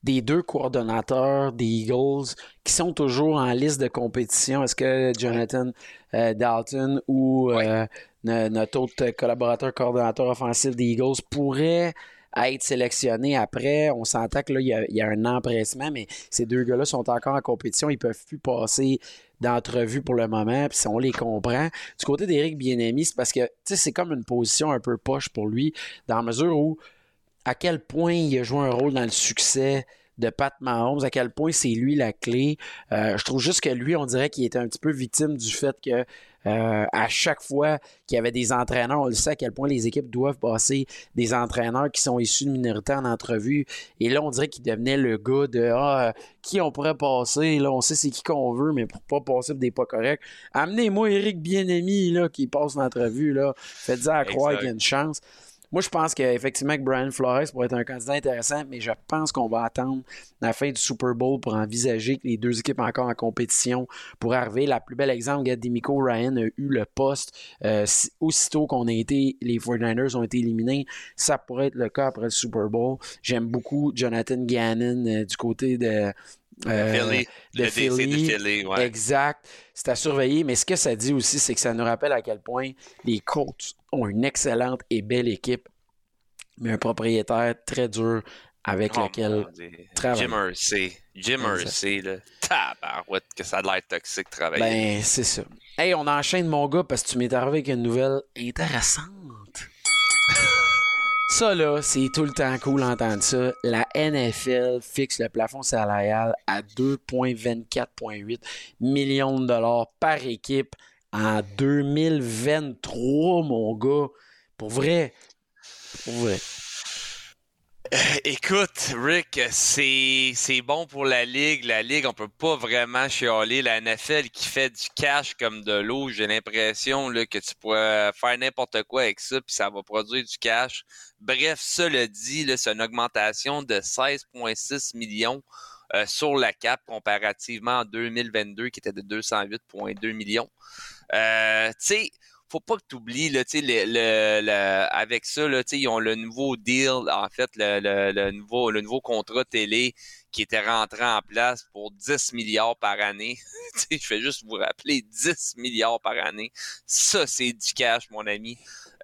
[SPEAKER 1] des deux coordonnateurs des Eagles qui sont toujours en liste de compétition. Est-ce que Jonathan euh, Dalton ou euh, notre autre collaborateur coordonnateur offensif des Eagles pourrait être sélectionné après? On s'entend que là, il y, a, un empressement, mais ces deux gars-là sont encore en compétition. Ils ne peuvent plus passer d'entrevue pour le moment, puis on les comprend. Du côté d'Éric Bienemi, c'est parce que c'est comme une position un peu poche pour lui, dans la mesure où à quel point il a joué un rôle dans le succès de Pat Mahomes, à quel point c'est lui la clé. Euh, je trouve juste que lui, on dirait qu'il était un petit peu victime du fait que euh, à chaque fois qu'il y avait des entraîneurs, on le sait à quel point les équipes doivent passer des entraîneurs qui sont issus de minorité en entrevue. Et là, on dirait qu'il devenait le gars de ah, qui on pourrait passer. Là, on sait c'est qui qu'on veut, mais pour pas passer des pas corrects. Amenez-moi Eric Bienemi là, qui passe l'entrevue. Faites-en à croire qu'il y a une chance. Moi, je pense qu'effectivement que Brian Flores pourrait être un candidat intéressant, mais je pense qu'on va attendre la fin du Super Bowl pour envisager que les deux équipes encore en compétition pour arriver. La plus belle exemple, Demico Ryan a eu le poste euh, aussitôt qu'on a été, les 49ers ont été éliminés. Ça pourrait être le cas après le Super Bowl. J'aime beaucoup Jonathan Gannon euh, du côté de
[SPEAKER 2] euh, de Philly.
[SPEAKER 1] Exact. C'est à surveiller. Mais ce que ça dit aussi, c'est que ça nous rappelle à quel point les Colts ont une excellente et belle équipe, mais un propriétaire très dur avec oh lequel
[SPEAKER 2] travailler. Jim Mercy. Jim Mercy, là. Tabarouette, que ça a l'air toxique travailler.
[SPEAKER 1] Ben, c'est ça. Hey, on enchaîne, mon gars, parce que tu m'es arrivé avec une nouvelle intéressante. Ça, là, c'est tout le temps cool d'entendre ça. La NFL fixe le plafond salarial à 2,24,8 millions de dollars par équipe en 2023, mon gars. Pour vrai. Pour vrai.
[SPEAKER 2] Euh, écoute, Rick, c'est, bon pour la Ligue. La Ligue, on peut pas vraiment chialer. La NFL qui fait du cash comme de l'eau, j'ai l'impression que tu pourrais faire n'importe quoi avec ça, puis ça va produire du cash. Bref, cela dit, c'est une augmentation de 16,6 millions euh, sur la cap comparativement en 2022 qui était de 208,2 millions. Euh, faut pas que tu oublies, là, le, le, avec ça, là, ils ont le nouveau deal, en fait, le, le, nouveau, le nouveau contrat télé qui était rentré en place pour 10 milliards par année. je fais juste vous rappeler 10 milliards par année. Ça, c'est du cash, mon ami.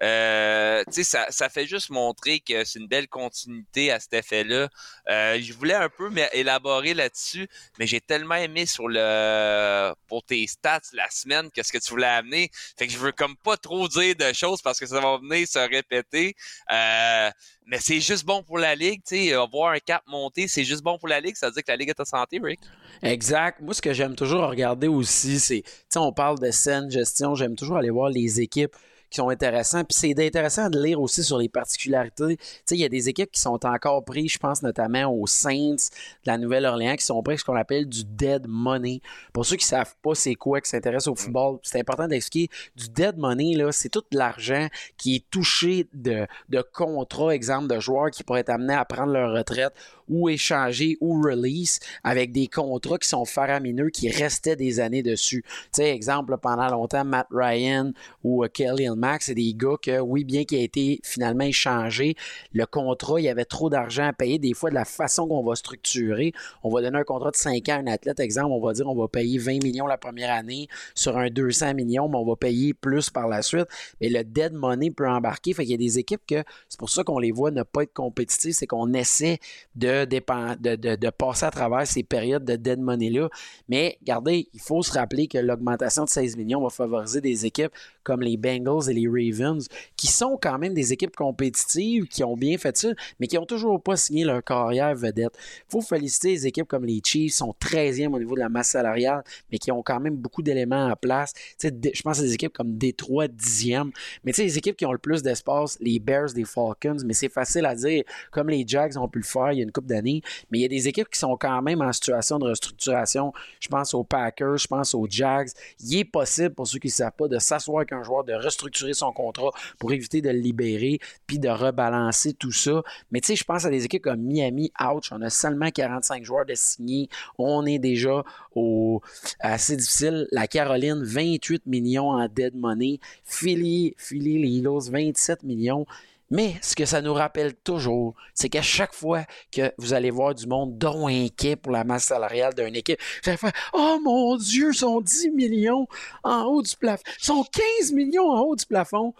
[SPEAKER 2] Euh, ça, ça fait juste montrer que c'est une belle continuité à cet effet-là. Euh, je voulais un peu élaborer là-dessus, mais j'ai tellement aimé sur le pour tes stats la semaine qu'est-ce que tu voulais amener. Fait que je veux comme pas trop dire de choses parce que ça va venir se répéter. Euh, mais c'est juste bon pour la ligue, tu sais, voir un cap monter, c'est juste bon pour la ligue, ça veut dire que la ligue est en santé, Rick.
[SPEAKER 1] Exact. Moi, ce que j'aime toujours regarder aussi, c'est, tu sais, on parle de saine gestion, j'aime toujours aller voir les équipes qui sont intéressants. Puis c'est intéressant de lire aussi sur les particularités. Tu sais, il y a des équipes qui sont encore prises, je pense notamment aux Saints de la Nouvelle-Orléans, qui sont prises ce qu'on appelle du dead money. Pour ceux qui ne savent pas c'est quoi, qui s'intéressent au football, c'est important d'expliquer. Du dead money, là, c'est tout l'argent qui est touché de, de contrats, exemple, de joueurs qui pourraient être amenés à prendre leur retraite ou échangés ou release avec des contrats qui sont faramineux qui restaient des années dessus. Tu sais, exemple, pendant longtemps, Matt Ryan ou euh, Kelly Max, c'est des gars que, oui, bien qu'il ait été finalement échangé, le contrat, il y avait trop d'argent à payer. Des fois, de la façon qu'on va structurer, on va donner un contrat de 5 ans à un athlète, exemple, on va dire on va payer 20 millions la première année sur un 200 millions, mais on va payer plus par la suite. Mais le dead money peut embarquer. Fait qu'il y a des équipes que c'est pour ça qu'on les voit ne pas être compétitifs, c'est qu'on essaie de, de, passer à travers ces périodes de dead money-là. Mais regardez, il faut se rappeler que l'augmentation de 16 millions va favoriser des équipes comme les Bengals et les Ravens, qui sont quand même des équipes compétitives, qui ont bien fait ça, mais qui n'ont toujours pas signé leur carrière vedette. Il faut féliciter les équipes comme les Chiefs, sont 13e au niveau de la masse salariale, mais qui ont quand même beaucoup d'éléments en place. je pense à des équipes comme Détroit, 10e. Mais tu sais, les équipes qui ont le plus d'espace, les Bears, les Falcons, mais c'est facile à dire, comme les Jags ont pu le faire il y a une couple d'années, mais il y a des équipes qui sont quand même en situation de restructuration. Je pense aux Packers, je pense aux Jags. Il est possible, pour ceux qui ne savent pas, de s'asseoir avec un joueur, de restructurer son contrat pour éviter de le libérer, puis de rebalancer tout ça. Mais tu sais, je pense à des équipes comme Miami, ouch, on a seulement 45 joueurs de signés. On est déjà au assez difficile. La Caroline, 28 millions en dead money. Philly, Philly, les Eagles, 27 millions. Mais ce que ça nous rappelle toujours, c'est qu'à chaque fois que vous allez voir du monde dont inquiet pour la masse salariale d'une équipe, allez faire Oh mon Dieu, sont 10 millions en haut du plafond. Sont 15 millions en haut du plafond.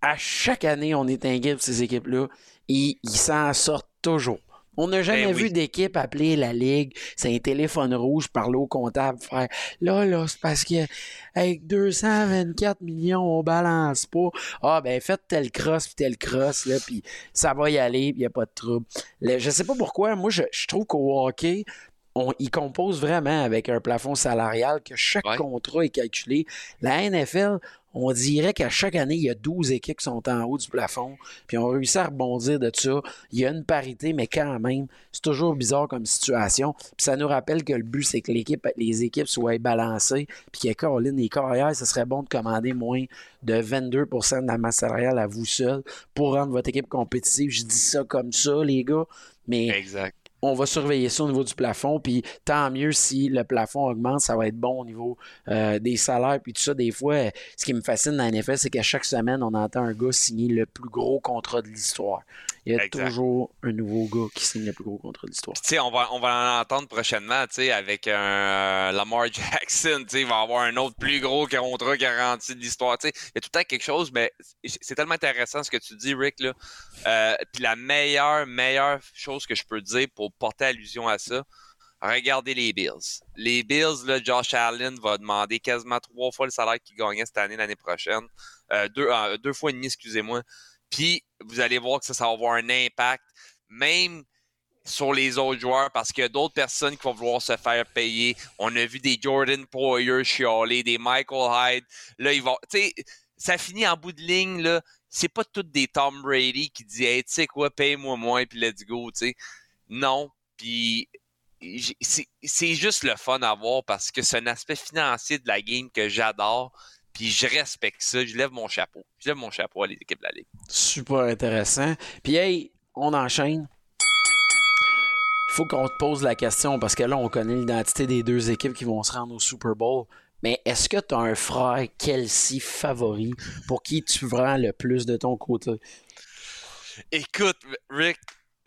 [SPEAKER 1] À chaque année, on est inquiet pour ces équipes-là et ils s'en sortent toujours. On n'a jamais ben vu d'équipe appeler la Ligue, c'est un téléphone rouge, parler au comptable, faire là, là, c'est parce que avec 224 millions, on balance pas. Ah, ben, faites tel cross, puis tel cross, là, puis ça va y aller, il n'y a pas de trouble. Je je sais pas pourquoi, moi, je, trouve qu'au hockey, on, il compose vraiment avec un plafond salarial, que chaque contrat est calculé. La NFL, on dirait qu'à chaque année, il y a 12 équipes qui sont en haut du plafond, puis on réussit à rebondir de ça. Il y a une parité, mais quand même, c'est toujours bizarre comme situation. Puis ça nous rappelle que le but, c'est que les équipes soient balancées, puis que Caroline et carrières, ce serait bon de commander moins de 22% de la masse salariale à vous seul pour rendre votre équipe compétitive. Je dis ça comme ça, les gars, mais
[SPEAKER 2] exact
[SPEAKER 1] on va surveiller ça au niveau du plafond. Puis tant mieux si le plafond augmente, ça va être bon au niveau euh, des salaires. Puis tout ça, des fois, ce qui me fascine dans l'NFL, c'est qu'à chaque semaine, on entend un gars signer le plus gros contrat de l'histoire. Il y a toujours un nouveau gars qui signe le plus gros contrat de l'histoire.
[SPEAKER 2] Tu sais, on va, on va en entendre prochainement, tu sais, avec un euh, Lamar Jackson, tu sais, il va avoir un autre plus gros contrat garanti de l'histoire. Tu sais, il y a tout le temps quelque chose, mais c'est tellement intéressant ce que tu dis, Rick, là. Euh, puis la meilleure, meilleure chose que je peux dire pour porter allusion à ça, regardez les Bills. Les Bills, là, Josh Allen va demander quasiment trois fois le salaire qu'il gagnait cette année, l'année prochaine. Euh, deux, deux fois et demi, excusez-moi. Puis vous allez voir que ça, va avoir un impact, même sur les autres joueurs, parce qu'il y a d'autres personnes qui vont vouloir se faire payer. On a vu des Jordan Poyer chialer, des Michael Hyde. Là, ils vont. Tu sais, ça finit en bout de ligne, là. C'est pas toutes des Tom Brady qui disent Hey, tu sais quoi, paye-moi moins, puis let's go, tu sais. Non. Puis c'est juste le fun à voir parce que c'est un aspect financier de la game que j'adore. Puis je respecte ça. Je lève mon chapeau. Je lève mon chapeau à l'équipe de la Ligue.
[SPEAKER 1] Super intéressant. Puis hey, on enchaîne. Il faut qu'on te pose la question parce que là, on connaît l'identité des deux équipes qui vont se rendre au Super Bowl. Mais est-ce que tu as un frère Kelsey favori pour qui tu vends le plus de ton côté?
[SPEAKER 2] Écoute, Rick,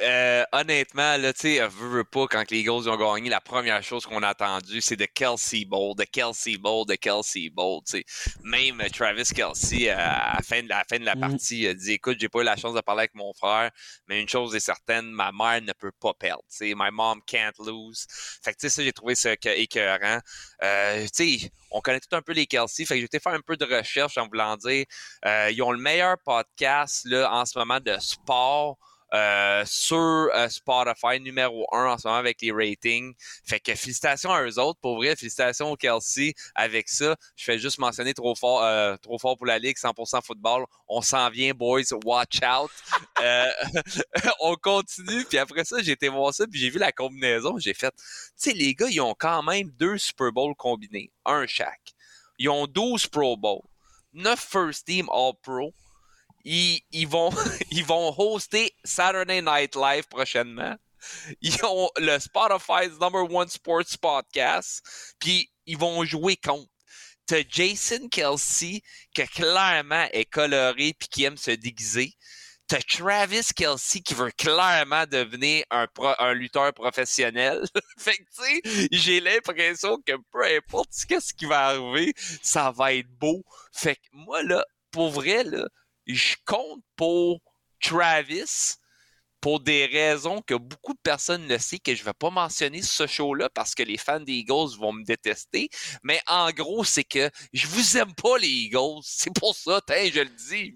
[SPEAKER 2] euh, honnêtement, là, tu sais, veux, pas, quand les Eagles ont gagné, la première chose qu'on a entendue, c'est de Kelsey Bowl, de Kelsey Bowl, de Kelsey Bowl, tu sais. Même Travis Kelsey, à la fin de la, fin de la mm. partie, a dit, écoute, j'ai pas eu la chance de parler avec mon frère, mais une chose est certaine, ma mère ne peut pas perdre, tu sais. My mom can't lose. Fait que, tu sais, ça, j'ai trouvé ça écœurant. Euh, tu sais, on connaît tout un peu les Kelsey. Fait que j'ai été faire un peu de recherche en voulant dire, euh, ils ont le meilleur podcast, là, en ce moment de sport euh, sur euh, Spotify, numéro 1 en ce moment avec les ratings. Fait que félicitations à eux autres. Pour vrai, félicitations au Kelsey avec ça. Je fais juste mentionner trop fort, euh, trop fort pour la Ligue, 100% football. On s'en vient, boys. Watch out. on continue. Puis après ça, j'ai été voir ça, puis j'ai vu la combinaison. J'ai fait, tu sais, les gars, ils ont quand même deux Super Bowls combinés, un chaque. Ils ont 12 Pro Bowls, 9 First Team All Pro, ils, vont, ils vont hoster Saturday Night Live prochainement. ils ont le Spotify's number one sports podcast, puis ils vont jouer contre. T'as Jason Kelsey, qui clairement est coloré puis qui aime se déguiser. T'as Travis Kelsey qui veut clairement devenir un, un lutteur professionnel. fait que, tu sais, j'ai l'impression que peu importe ce qui va arriver, ça va être beau. Fait que moi, là, pour vrai, là, je compte pour Travis pour des raisons que beaucoup de personnes le savent, que je ne vais pas mentionner ce show-là parce que les fans des Eagles vont me détester. Mais en gros, c'est que je vous aime pas, les Eagles. C'est pour ça, je le dis.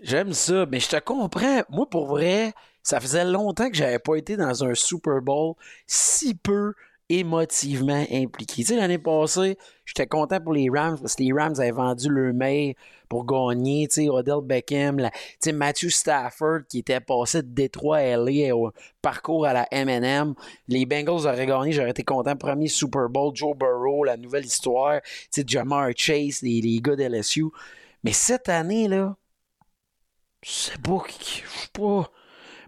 [SPEAKER 1] J'aime ça, mais je te comprends. Moi, pour vrai, ça faisait longtemps que j'avais pas été dans un Super Bowl si peu émotivement impliqué. Tu sais, l'année passée, j'étais content pour les Rams parce que les Rams avaient vendu le mail pour gagner. Tu sais, Odell Beckham, tu sais, Matthew Stafford qui était passé de Détroit à LA au parcours à la M&M. Les Bengals auraient gagné, j'aurais été content. Premier Super Bowl, Joe Burrow, la nouvelle histoire. Tu sais, Jamar Chase, les, les gars de LSU. Mais cette année, là, c'est pas...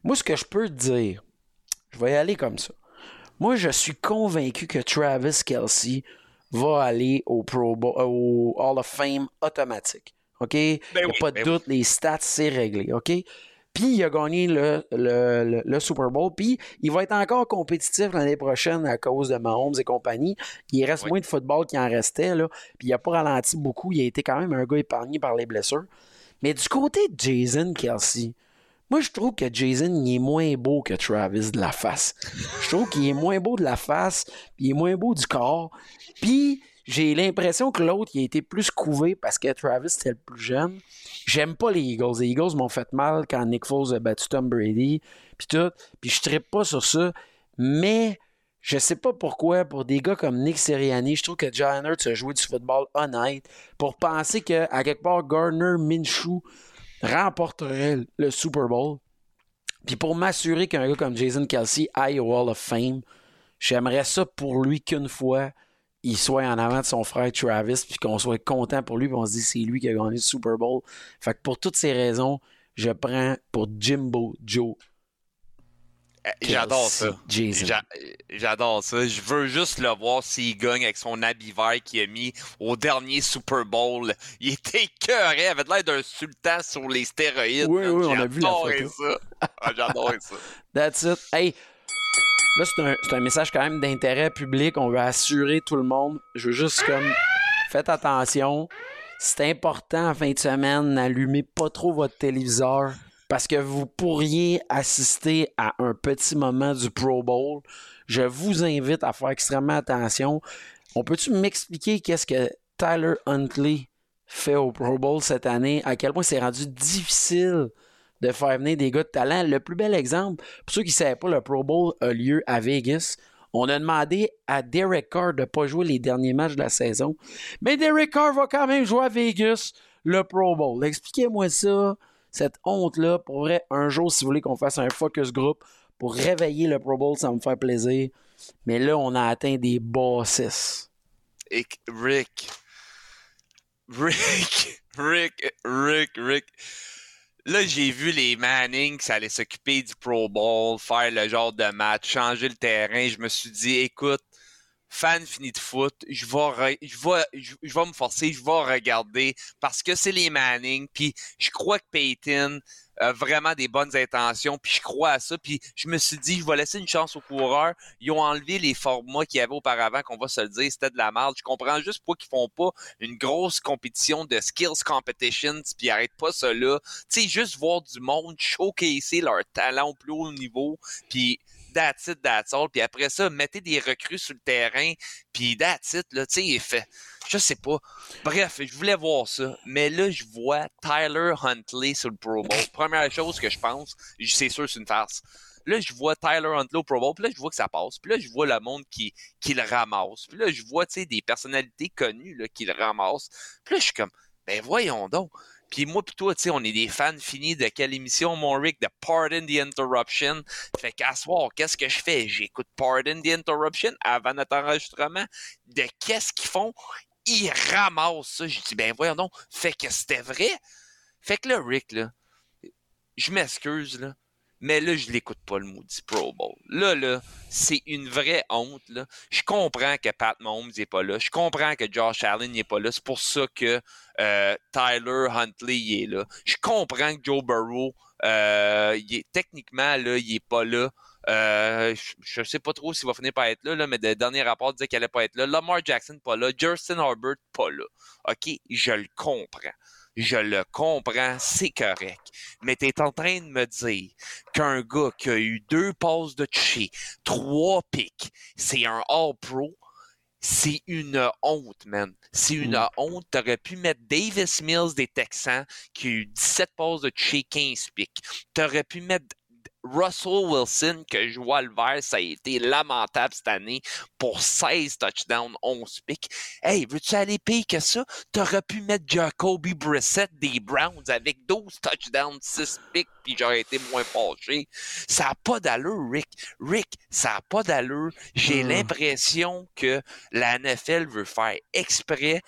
[SPEAKER 1] Moi, ce que je peux te dire, je vais y aller comme ça. Moi, je suis convaincu que Travis Kelsey va aller au, Pro euh, au Hall of Fame automatique. OK? Ben il n'y a pas de ben doute, les stats, c'est réglé. OK? Puis il a gagné le, le, Super Bowl. Puis il va être encore compétitif l'année prochaine à cause de Mahomes et compagnie. Il reste moins de football qu'il en restait. Là. Puis il n'a pas ralenti beaucoup. Il a été quand même un gars épargné par les blessures. Mais du côté de Jason Kelsey, moi, je trouve que Jason, il est moins beau que Travis de la face. Je trouve qu'il est moins beau de la face, puis il est moins beau du corps. Puis, j'ai l'impression que l'autre, il a été plus couvé parce que Travis était le plus jeune. J'aime pas les Eagles. Les Eagles m'ont fait mal quand Nick Foles a battu Tom Brady, puis tout. Puis je trippe pas sur ça. Mais je sais pas pourquoi, pour des gars comme Nick Seriani, je trouve que John Hurt a joué du football honnête pour penser qu'à quelque part, Gardner Minshew remporterait le Super Bowl. Puis pour m'assurer qu'un gars comme Jason Kelsey aille au Hall of Fame, j'aimerais ça pour lui qu'une fois, il soit en avant de son frère Travis, puis qu'on soit content pour lui, puis on se dit c'est lui qui a gagné le Super Bowl. Fait que pour toutes ces raisons, je prends pour Jimbo Joe
[SPEAKER 2] j'adore ça. J'adore ça. Je veux juste le voir s'il gagne avec son habit vert qu'il a mis au dernier Super Bowl. Il était écœuré, il avait l'air d'un sultan sur les stéroïdes.
[SPEAKER 1] Oui, oui, on a vu la photo.
[SPEAKER 2] ça. Ah, j'adore ça.
[SPEAKER 1] That's it. Hey, là, c'est un, un, message quand même d'intérêt public. On veut assurer tout le monde. Je veux juste comme... Faites attention. C'est important en fin de semaine, n'allumez pas trop votre téléviseur parce que vous pourriez assister à un petit moment du Pro Bowl. Je vous invite à faire extrêmement attention. On peut-tu m'expliquer qu'est-ce que Tyler Huntley fait au Pro Bowl cette année? À quel point c'est rendu difficile de faire venir des gars de talent? Le plus bel exemple, pour ceux qui ne savaient pas, le Pro Bowl a lieu à Vegas. On a demandé à Derek Carr de ne pas jouer les derniers matchs de la saison. Mais Derek Carr va quand même jouer à Vegas le Pro Bowl. Expliquez-moi ça cette honte-là. Pour vrai, un jour, si vous voulez qu'on fasse un focus group pour réveiller le Pro Bowl, ça me fait plaisir. Mais là, on a atteint des bosses.
[SPEAKER 2] Et Rick. Rick. Rick. Rick. Rick. Là, j'ai vu les Manning, ça allait s'occuper du Pro Bowl, faire le genre de match, changer le terrain. Je me suis dit, écoute, fan fini de foot, je vais, je vais, je, vais me forcer, je vais regarder parce que c'est les Manning. Puis je crois que Peyton a vraiment des bonnes intentions, puis je crois à ça. Puis je me suis dit, je vais laisser une chance aux coureurs. Ils ont enlevé les formats qu'il y avait auparavant, qu'on va se le dire, c'était de la merde. Je comprends juste pourquoi qu'ils font pas une grosse compétition de skills competitions, puis arrêtent pas là. Tu sais, juste voir du monde showcaser leur talent au plus haut niveau, puis that's it, that's all. Puis après ça, mettez des recrues sur le terrain, puis that's it, là, tu sais, fait. Je sais pas. Bref, je voulais voir ça. Mais là, je vois Tyler Huntley sur le Pro Bowl. Première chose que je pense, c'est sûr, c'est une farce. Là, je vois Tyler Huntley au Pro Bowl, puis là, je vois que ça passe. Puis là, je vois le monde qui, qui le ramasse. Puis là, je vois, tu sais, des personnalités connues là, qui le ramassent. Puis là, je suis comme, ben voyons donc. Puis moi pis toi, tu sais, on est des fans finis de quelle émission, mon Rick, de Pardon the Interruption. Fait qu'à soir, qu'est-ce que je fais? J'écoute Pardon the Interruption avant notre enregistrement. De qu'est-ce qu'ils font? Ils ramassent ça. J'ai dit, ben voyons donc. Fait que c'était vrai. Fait que là, Rick, là, je m'excuse, là. Mais là, je l'écoute pas le maudit Pro Bowl. Là, là, c'est une vraie honte. Là. Je comprends que Pat Mahomes n'est pas là. Je comprends que Josh Allen n'est pas là. C'est pour ça que euh, Tyler Huntley est là. Je comprends que Joe Burrow, euh, il est, techniquement, là, il n'est pas là. Euh, je ne sais pas trop s'il va finir par être là, là mais le dernier rapport disait qu'il allait pas être là. Lamar Jackson pas là. Justin Herbert pas là. OK, je le comprends. Je le comprends, c'est correct. Mais tu es en train de me dire qu'un gars qui a eu deux passes de toucher, trois pics, c'est un All-Pro, c'est une honte, man. C'est une mm. honte. T'aurais pu mettre Davis Mills des Texans qui a eu 17 passes de toucher, 15 pics. T'aurais pu mettre Russell Wilson, que je vois le vert, ça a été lamentable cette année pour 16 touchdowns, 11 picks. Hey, veux-tu aller pire que ça? T'aurais pu mettre Jacoby Brissett des Browns avec 12 touchdowns, 6 picks, puis j'aurais été moins fâché. Ça n'a pas d'allure, Rick. Rick, ça n'a pas d'allure. J'ai hmm. l'impression que la NFL veut faire exprès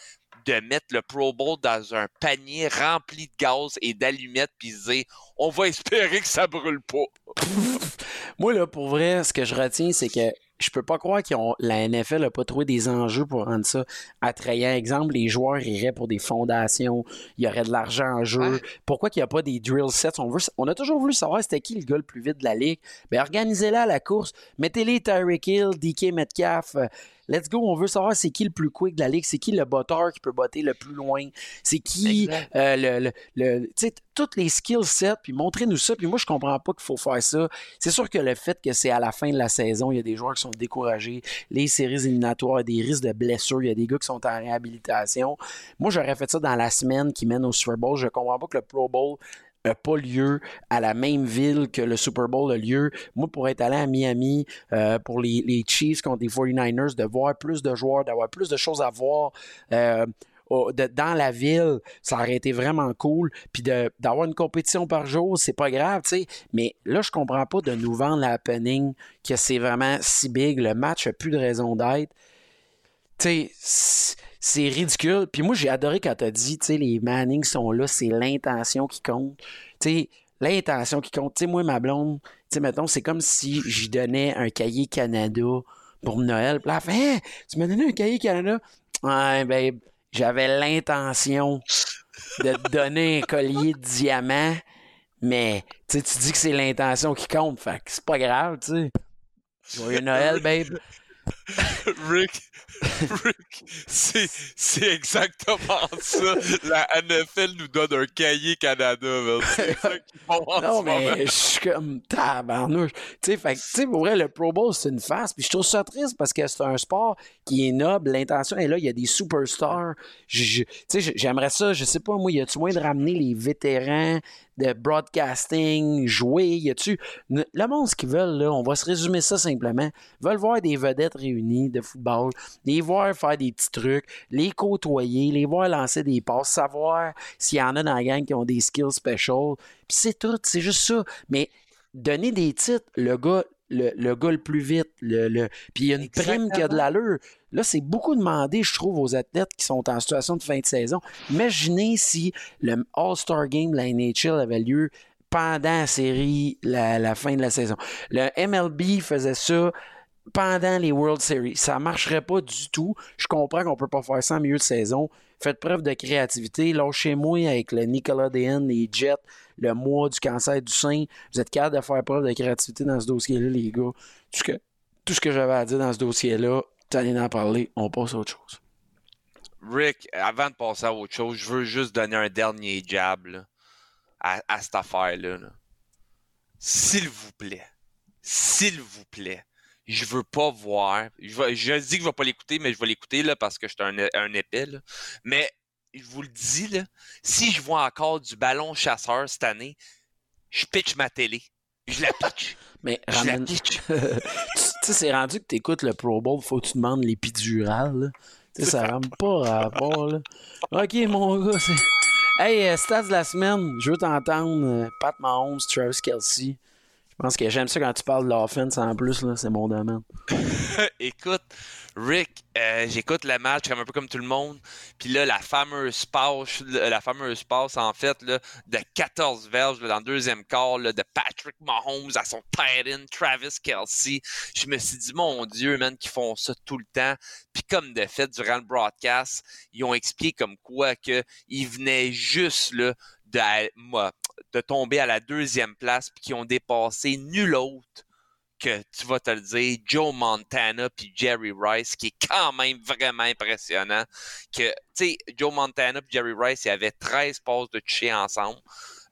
[SPEAKER 2] de mettre le Pro Bowl dans un panier rempli de gaz et d'allumettes puis dire on va espérer que ça brûle pas.
[SPEAKER 1] Moi là pour vrai ce que je retiens c'est que je peux pas croire que la NFL n'a pas trouvé des enjeux pour rendre ça attrayant. Exemple, les joueurs iraient pour des fondations, il y aurait de l'argent en jeu. Pourquoi qu'il n'y a pas des drill sets? On, veut, on a toujours voulu savoir c'était qui le gars le plus vite de la ligue. Ben, organisez-la à la course. Mettez-les Tyreek Hill, DK Metcalf, let's go, on veut savoir c'est qui le plus quick de la ligue, c'est qui le botteur qui peut botter le plus loin, c'est qui euh, le, le, tu sais, toutes les skill sets, puis montrez-nous ça. Puis moi, je comprends pas qu'il faut faire ça. C'est sûr que le fait que c'est à la fin de la saison, il y a des joueurs qui sont découragés, les séries éliminatoires, des risques de blessures, il y a des gars qui sont en réhabilitation. Moi, j'aurais fait ça dans la semaine qui mène au Super Bowl. Je comprends pas que le Pro Bowl n'a pas lieu à la même ville que le Super Bowl a lieu. Moi, pour être allé à Miami euh, pour les, les, Chiefs contre les 49ers, de voir plus de joueurs, d'avoir plus de choses à voir. Euh, dans la ville, ça aurait été vraiment cool. Puis d'avoir une compétition par jour, c'est pas grave, tu sais. Mais là, je comprends pas de nous vendre l'happening que c'est vraiment si big. Le match a plus de raison d'être. Tu sais, c'est ridicule. Puis moi, j'ai adoré quand t'as dit, tu sais, les Manning sont là, c'est l'intention qui compte. Tu sais, l'intention qui compte. Tu sais, moi, ma blonde, tu sais, mettons, c'est comme si j'y donnais un cahier Canada pour Noël. Puis là, elle fait, tu m'as donné un cahier Canada? Ouais, ben, j'avais l'intention de te donner un collier de diamant, mais tu dis que c'est l'intention qui compte. Fait que c'est pas grave, tu sais. Joyeux Noël, babe.
[SPEAKER 2] Rick, Rick, c'est exactement ça. La NFL nous donne un cahier Canada, C'est ça
[SPEAKER 1] Non, mais je suis comme tabarnouche. Tu sais, fait tu sais, pour vrai, le Pro Bowl, c'est une face. Puis je trouve ça triste parce que c'est un sport qui est noble. L'intention est là. Il y a des superstars. Tu sais, j'aimerais ça, je sais pas, moi, y a-tu moins de ramener les vétérans de broadcasting, jouer, y a-tu... Le monde, ce qu'ils veulent, là, on va se résumer ça simplement, veulent voir des vedettes réunies de football, les voir faire des petits trucs, les côtoyer, les voir lancer des passes, savoir s'il y en a dans la gang qui ont des skills special, puis c'est tout, c'est juste ça. Mais donner des titres, le gars, le, le gars le plus vite, le, le... puis il y a une prime qui a de l'allure. Là, c'est beaucoup demandé, je trouve, aux athlètes qui sont en situation de fin de saison. Imaginez si le All-Star Game de la NHL avait lieu pendant la série, la, la fin de la saison. Le MLB faisait ça pendant les World Series. Ça marcherait pas du tout. Je comprends qu'on peut pas faire ça en milieu de saison. Faites preuve de créativité. Lâchez-moi avec le Nickelodeon, les Jets, le mois du cancer du sein. Vous êtes capable de faire preuve de créativité dans ce dossier-là, les gars. Tout ce que, tout ce que j'avais à dire dans ce dossier-là, t'allais en parler. On passe à autre chose.
[SPEAKER 2] Rick, avant de passer à autre chose, je veux juste donner un dernier jab à, cette affaire-là. S'il vous plaît, s'il vous plaît, je veux pas voir. Je, je dis que je vais pas l'écouter, mais je vais l'écouter là, parce que je suis un, un épais. Mais je vous le dis, là, si je vois encore du ballon chasseur cette année, je pitch ma télé. Je la pitch.
[SPEAKER 1] Mais je la pitch. tu sais, c'est rendu que tu écoutes le Pro Bowl, faut que tu demandes l'épidurale. Tu sais, ça rentre pas rapport. Là. Ok, mon gars, c'est. Hey, euh, stats de la semaine, je veux t'entendre. Euh, Pat Mahomes, Travis Kelsey. Pense que j'aime ça quand tu parles de l'offense en plus, là, c'est mon domaine.
[SPEAKER 2] Écoute, Rick, euh, j'écoute le match comme un peu comme tout le monde. Puis là, la fameuse passe, la fameuse passe en fait là, de 14 verges dans le deuxième quart de Patrick Mahomes à son tight Travis Kelsey. Je me suis dit, mon Dieu, man, qu'ils font ça tout le temps. Puis comme de fait, durant le broadcast, ils ont expliqué comme quoi qu'ils venaient juste là, de, de tomber à la deuxième place puis qu'ils ont dépassé nul autre que tu vas te le dire, Joe Montana puis Jerry Rice, qui est quand même vraiment impressionnant. Que, tu sais, Joe Montana puis Jerry Rice, ils avaient 13 passes de toucher ensemble.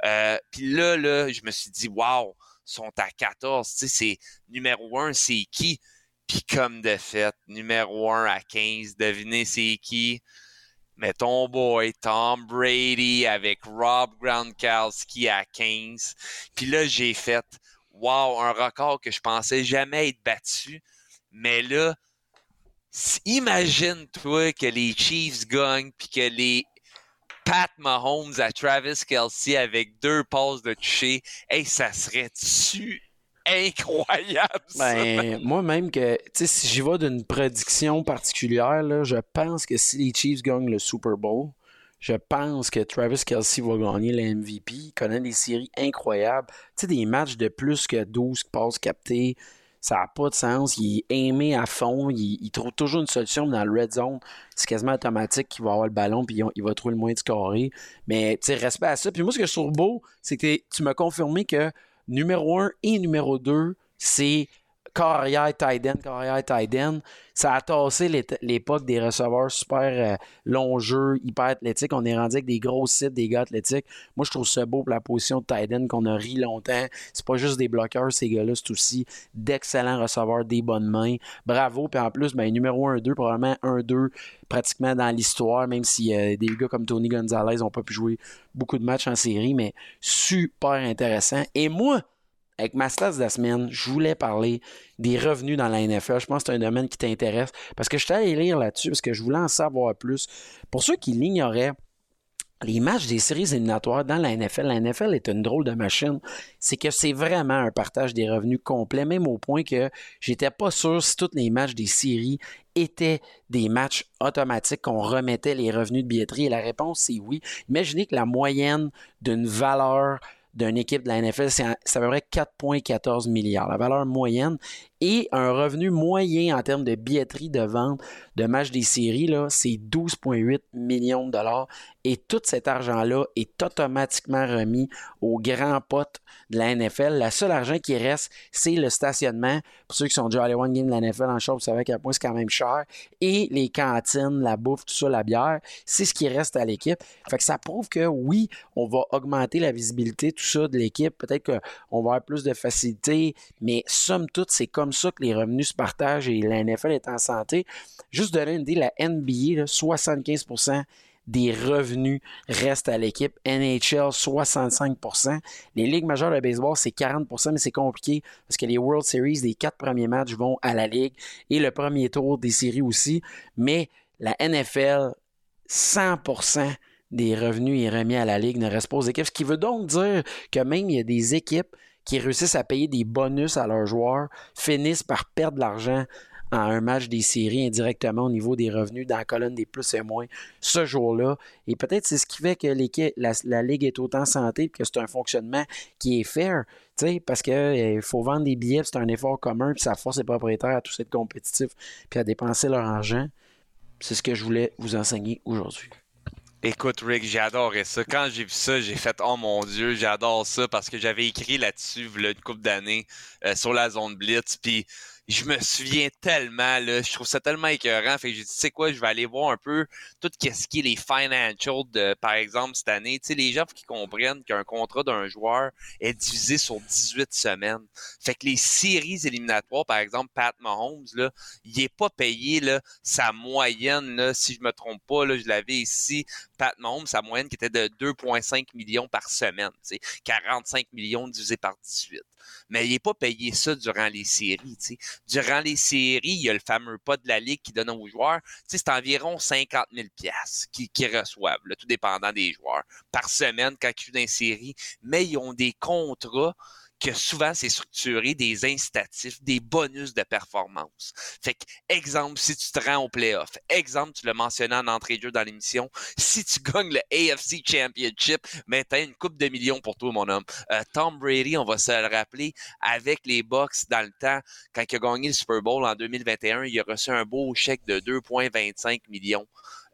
[SPEAKER 2] Euh, puis là, là, je me suis dit, wow, sont à 14. Tu sais, c'est numéro 1, c'est qui? Puis comme de fait, numéro 1 à 15, devinez c'est qui? Mais ton boy Tom Brady avec Rob Gronkowski à 15. Puis là, j'ai fait wow, un record que je pensais jamais être battu. Mais là, imagine-toi que les Chiefs gagnent puis que les Pat Mahomes à Travis Kelsey avec deux passes de toucher, hey, ça serait-tu incroyable?
[SPEAKER 1] Ben, moi-même que, si j'y vais d'une prédiction particulière, là, je pense que si les Chiefs gagnent le Super Bowl, je pense que Travis Kelsey va gagner le MVP. Il connaît des séries incroyables. Tu sais, des matchs de plus que 12 passes captées. Ça n'a pas de sens. Il est aimé à fond. Il, trouve toujours une solution dans le red zone. C'est quasiment automatique qu'il va avoir le ballon puis il va trouver le moyen de scorer. Mais tu respect à ça. Puis moi, ce que je trouve beau, c'est que tu m'as confirmé que numéro 1 et numéro 2, c'est carrière tight end, carrière tight. Ça a tassé l'époque des receveurs super euh, longs jeux, hyper athlétiques. On est rendu avec des gros sites, des gars athlétiques. Moi, je trouve ça beau pour la position de tight qu'on a ri longtemps. C'est pas juste des bloqueurs, ces gars-là, c'est aussi d'excellents receveurs, des bonnes mains. Bravo. Puis en plus, ben, numéro 1-2, probablement 1-2 pratiquement dans l'histoire, même si euh, des gars comme Tony Gonzalez n'ont pas pu jouer beaucoup de matchs en série, mais super intéressant. Et moi, avec ma stats de la semaine, je voulais parler des revenus dans la NFL. Je pense que c'est un domaine qui t'intéresse parce que je allé lire là-dessus parce que je voulais en savoir plus. Pour ceux qui l'ignoraient, les matchs des séries éliminatoires dans la NFL, la NFL est une drôle de machine. C'est que c'est vraiment un partage des revenus complet, même au point que j'étais pas sûr si tous les matchs des séries étaient des matchs automatiques qu'on remettait les revenus de billetterie. Et la réponse, c'est oui. Imaginez que la moyenne d'une valeur d'une équipe de la NFL, c'est à peu près 4,14 milliards, la valeur moyenne. Et un revenu moyen en termes de billetterie de vente de matchs des séries, c'est 12,8 millions de dollars. Et tout cet argent-là est automatiquement remis aux grands potes de la NFL. Le seul argent qui reste, c'est le stationnement. Pour ceux qui sont déjà allés une game de la NFL en short, vous savez à point c'est quand même cher. Et les cantines, la bouffe, tout ça, la bière, c'est ce qui reste à l'équipe. Fait que ça prouve que oui, on va augmenter la visibilité, tout ça de l'équipe. Peut-être qu'on va avoir plus de facilité, mais somme toute, c'est comme ça que les revenus se partagent et la NFL est en santé. Juste donner une idée, la NBA, 75% des revenus restent à l'équipe. NHL, 65% Les ligues majeures de baseball, c'est 40% mais c'est compliqué parce que les World Series, les quatre premiers matchs vont à la ligue et le premier tour des séries aussi. Mais la NFL, 100% des revenus est remis à la ligue, ne reste pas aux équipes. Ce qui veut donc dire que même il y a des équipes qui réussissent à payer des bonus à leurs joueurs, finissent par perdre l'argent en un match des séries indirectement au niveau des revenus dans la colonne des plus et moins ce jour-là. Et peut-être c'est ce qui fait que la, la, Ligue est autant santé que c'est un fonctionnement qui est fair. Parce qu'il euh, faut vendre des billets, c'est un effort commun, puis ça force les propriétaires à tous être compétitifs puis à dépenser leur argent. C'est ce que je voulais vous enseigner aujourd'hui.
[SPEAKER 2] Écoute, Rick, j'ai adoré ça. Quand j'ai vu ça, j'ai fait Oh mon Dieu, j'adore ça parce que j'avais écrit là-dessus une couple d'années euh, sur la zone Blitz. Puis je me souviens tellement, là, je trouve ça tellement écœurant. Fait que j'ai dit, tu sais quoi, je vais aller voir un peu tout ce qui est les financials de, par exemple, cette année. Tu sais, les gens qui comprennent qu'un contrat d'un joueur est divisé sur 18 semaines. Fait que les séries éliminatoires, par exemple, Pat Mahomes, là, il est pas payé, là, sa moyenne, là, si je me trompe pas, là, je l'avais ici, Pat Mahomes, sa moyenne qui était de 2,5 millions par semaine. Tu sais, 45 millions divisé par 18 mais il n'est pas payé ça durant les séries. Durant les séries, il y a le fameux pas de la Ligue qui donne aux joueurs. C'est environ 50 000 qu'ils qui reçoivent, tout dépendant des joueurs, par semaine quand ils jouent dans les séries. Mais ils ont des contrats que souvent c'est structuré des incitatifs, des bonus de performance. Fait que, exemple, si tu te rends au playoff, exemple, tu l'as mentionné en entrée de jeu dans l'émission, si tu gagnes le AFC Championship, mais t'as une coupe de millions pour toi, mon homme. Euh, Tom Brady, on va se le rappeler, avec les Bucks dans le temps, quand il a gagné le Super Bowl en 2021, il a reçu un beau chèque de 2,25 millions.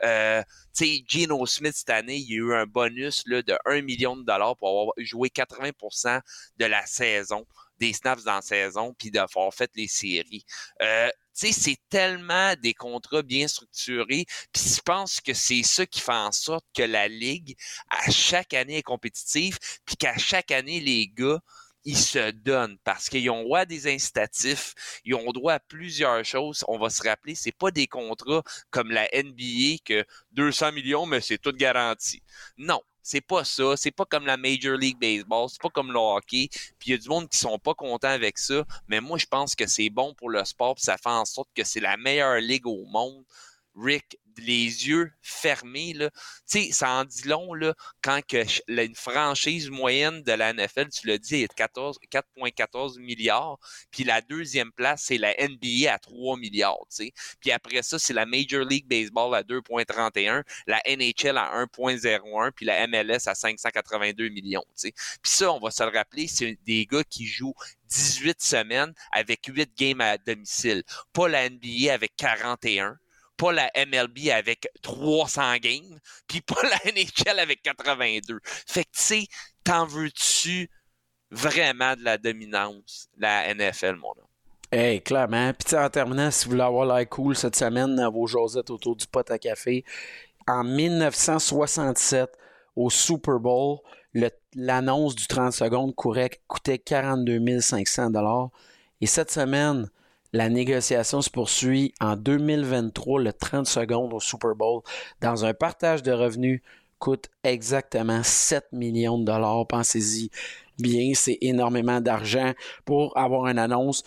[SPEAKER 2] Euh, tu sais, Geno Smith, cette année, il y a eu un bonus là, de 1 million de dollars pour avoir joué 80% de la saison, des snaps dans la saison, puis d'avoir fait les séries. Euh, tu sais, c'est tellement des contrats bien structurés. Puis je pense que c'est ça qui fait en sorte que la Ligue, à chaque année, est compétitive, puis qu'à chaque année, les gars ils se donnent parce qu'ils ont droit à des incitatifs, ils ont droit à plusieurs choses. On va se rappeler, c'est pas des contrats comme la NBA que 200 millions, mais c'est tout garanti. Non. C'est pas ça, c'est pas comme la Major League Baseball, c'est pas comme le hockey, puis il y a du monde qui sont pas contents avec ça, mais moi je pense que c'est bon pour le sport, puis ça fait en sorte que c'est la meilleure ligue au monde. Rick, les yeux fermés, là. Tu sais, ça en dit long, là, quand que une franchise moyenne de la NFL, tu l'as dit, est de 4,14 milliards. Puis la deuxième place, c'est la NBA à 3 milliards, tu sais. Puis après ça, c'est la Major League Baseball à 2,31, la NHL à 1,01, puis la MLS à 582 millions, tu sais. Puis ça, on va se le rappeler, c'est des gars qui jouent 18 semaines avec 8 games à domicile. Pas la NBA avec 41 pas la MLB avec 300 games, puis pas la NHL avec 82. Fait que, tu sais, t'en veux-tu vraiment de la dominance, la NFL, mon homme?
[SPEAKER 1] Hey, clairement. Puis en terminant, si vous voulez avoir l'air cool cette semaine dans vos josettes autour du pot à café, en 1967, au Super Bowl, l'annonce du 30 secondes coûtait 42 500 Et cette semaine, la négociation se poursuit en 2023, le 30 secondes au Super Bowl, dans un partage de revenus coûte exactement 7 millions de dollars. Pensez-y bien, c'est énormément d'argent pour avoir une annonce.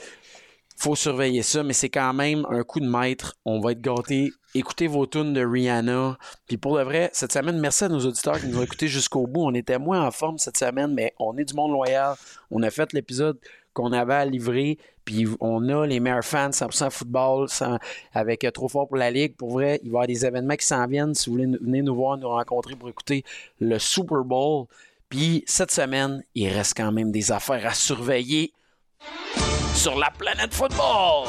[SPEAKER 1] Faut surveiller ça, mais c'est quand même un coup de maître. On va être gâtés. Écoutez vos tunes de Rihanna. Puis pour le vrai, cette semaine, merci à nos auditeurs qui nous ont écoutés jusqu'au bout. On était moins en forme cette semaine, mais on est du monde loyal. On a fait l'épisode qu'on avait à livrer. Puis on a les meilleurs fans 100% football avec euh, Trop fort pour la Ligue. Pour vrai, il va y avoir des événements qui s'en viennent. Si vous voulez venir nous voir, nous rencontrer pour écouter le Super Bowl. Puis cette semaine, il reste quand même des affaires à surveiller sur la planète football.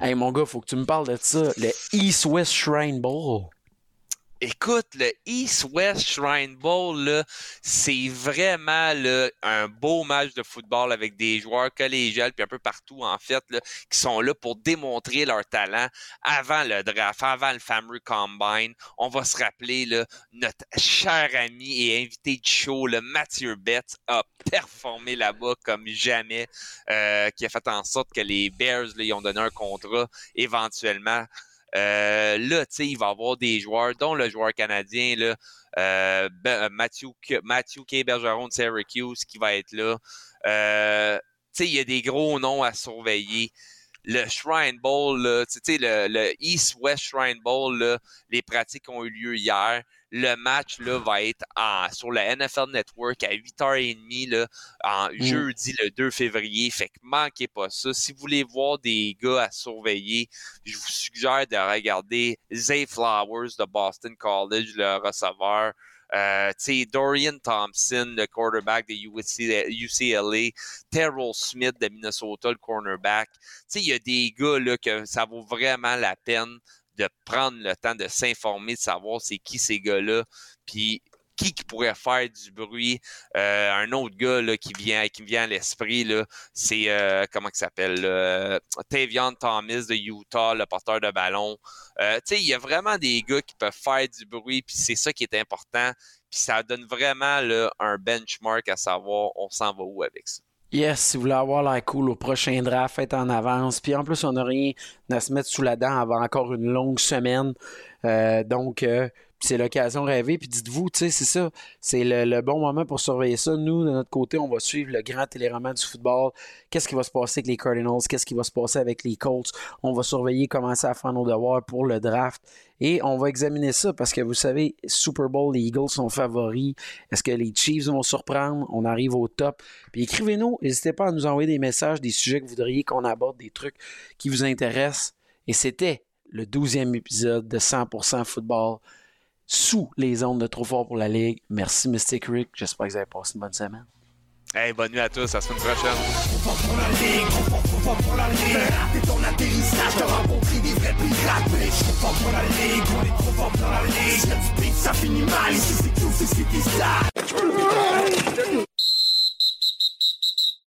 [SPEAKER 1] hey mon gars, faut que tu me parles de ça. Le East West Shrine Bowl.
[SPEAKER 2] Écoute, le East-West Shrine Bowl, c'est vraiment un beau match de football avec des joueurs collégiales puis un peu partout, en fait, qui sont là pour démontrer leur talent avant le draft, avant le fameux Combine. On va se rappeler, là, notre cher ami et invité de show, le Mathieu Betts, a performé là-bas comme jamais, euh, qui a fait en sorte que les Bears, là, ils ont donné un contrat éventuellement euh, là, tu sais, il va y avoir des joueurs, dont le joueur canadien, là, euh, euh Matthew K. Bergeron de Syracuse qui va être là. Tu sais, il y a des gros noms à surveiller. Le Shrine Bowl, tu sais, le, le East-West Shrine Bowl, là, les pratiques ont eu lieu hier le match là, va être sur le NFL Network à 8h30 là, en mm. jeudi le 2 février. Fait que manquez pas ça. Si vous voulez voir des gars à surveiller, je vous suggère de regarder Zay Flowers de Boston College, le receveur. Euh, Dorian Thompson, le quarterback de UCLA, Terrell Smith de Minnesota, le cornerback. Il y a des gars là, que ça vaut vraiment la peine de prendre le temps de s'informer, de savoir c'est qui ces gars-là, puis qui, qui pourrait faire du bruit. Euh, un autre gars là, qui vient qui vient à l'esprit, c'est euh, comment il s'appelle? Tavion Thomas de Utah, le porteur de ballon. Euh, il y a vraiment des gars qui peuvent faire du bruit, puis c'est ça qui est important. Puis ça donne vraiment un benchmark à savoir on s'en va où avec ça.
[SPEAKER 1] Yes, si vous voulez avoir la cool au prochain draft, faites en avance. Puis en plus, on n'a rien à se mettre sous la dent avant encore une longue semaine. Donc, c'est l'occasion rêvée. Puis dites-vous, tu sais, c'est ça. C'est le, bon moment pour surveiller ça. Nous, de notre côté, on va suivre le grand téléroman du football. Qu'est-ce qui va se passer avec les Cardinals? Qu'est-ce qui va se passer avec les Colts? On va surveiller, commencer à faire nos devoirs pour le draft. Et on va examiner ça parce que vous savez, Super Bowl, les Eagles sont favoris. Est-ce que les Chiefs vont surprendre? On arrive au top. Puis écrivez-nous. N'hésitez pas à nous envoyer des messages, des sujets que vous voudriez qu'on aborde, des trucs qui vous intéressent. Et c'était le douzième épisode de 100% football sous les ondes de Trop Fort pour la Ligue. Merci Mystic Rick. J'espère que vous avez passé une bonne semaine.
[SPEAKER 3] Hey, bonne nuit à tous, à la semaine prochaine.
[SPEAKER 2] Trop fort pour la ligue, trop fort, trop fort pour la ligue. Raté ton atterrissage, t'as rencontré des vrais pirates. Mais trop fort pour la ligue, on est trop fort pour la ligue. Si tu ça finit mal. Ici c'est tout, c'est ce qui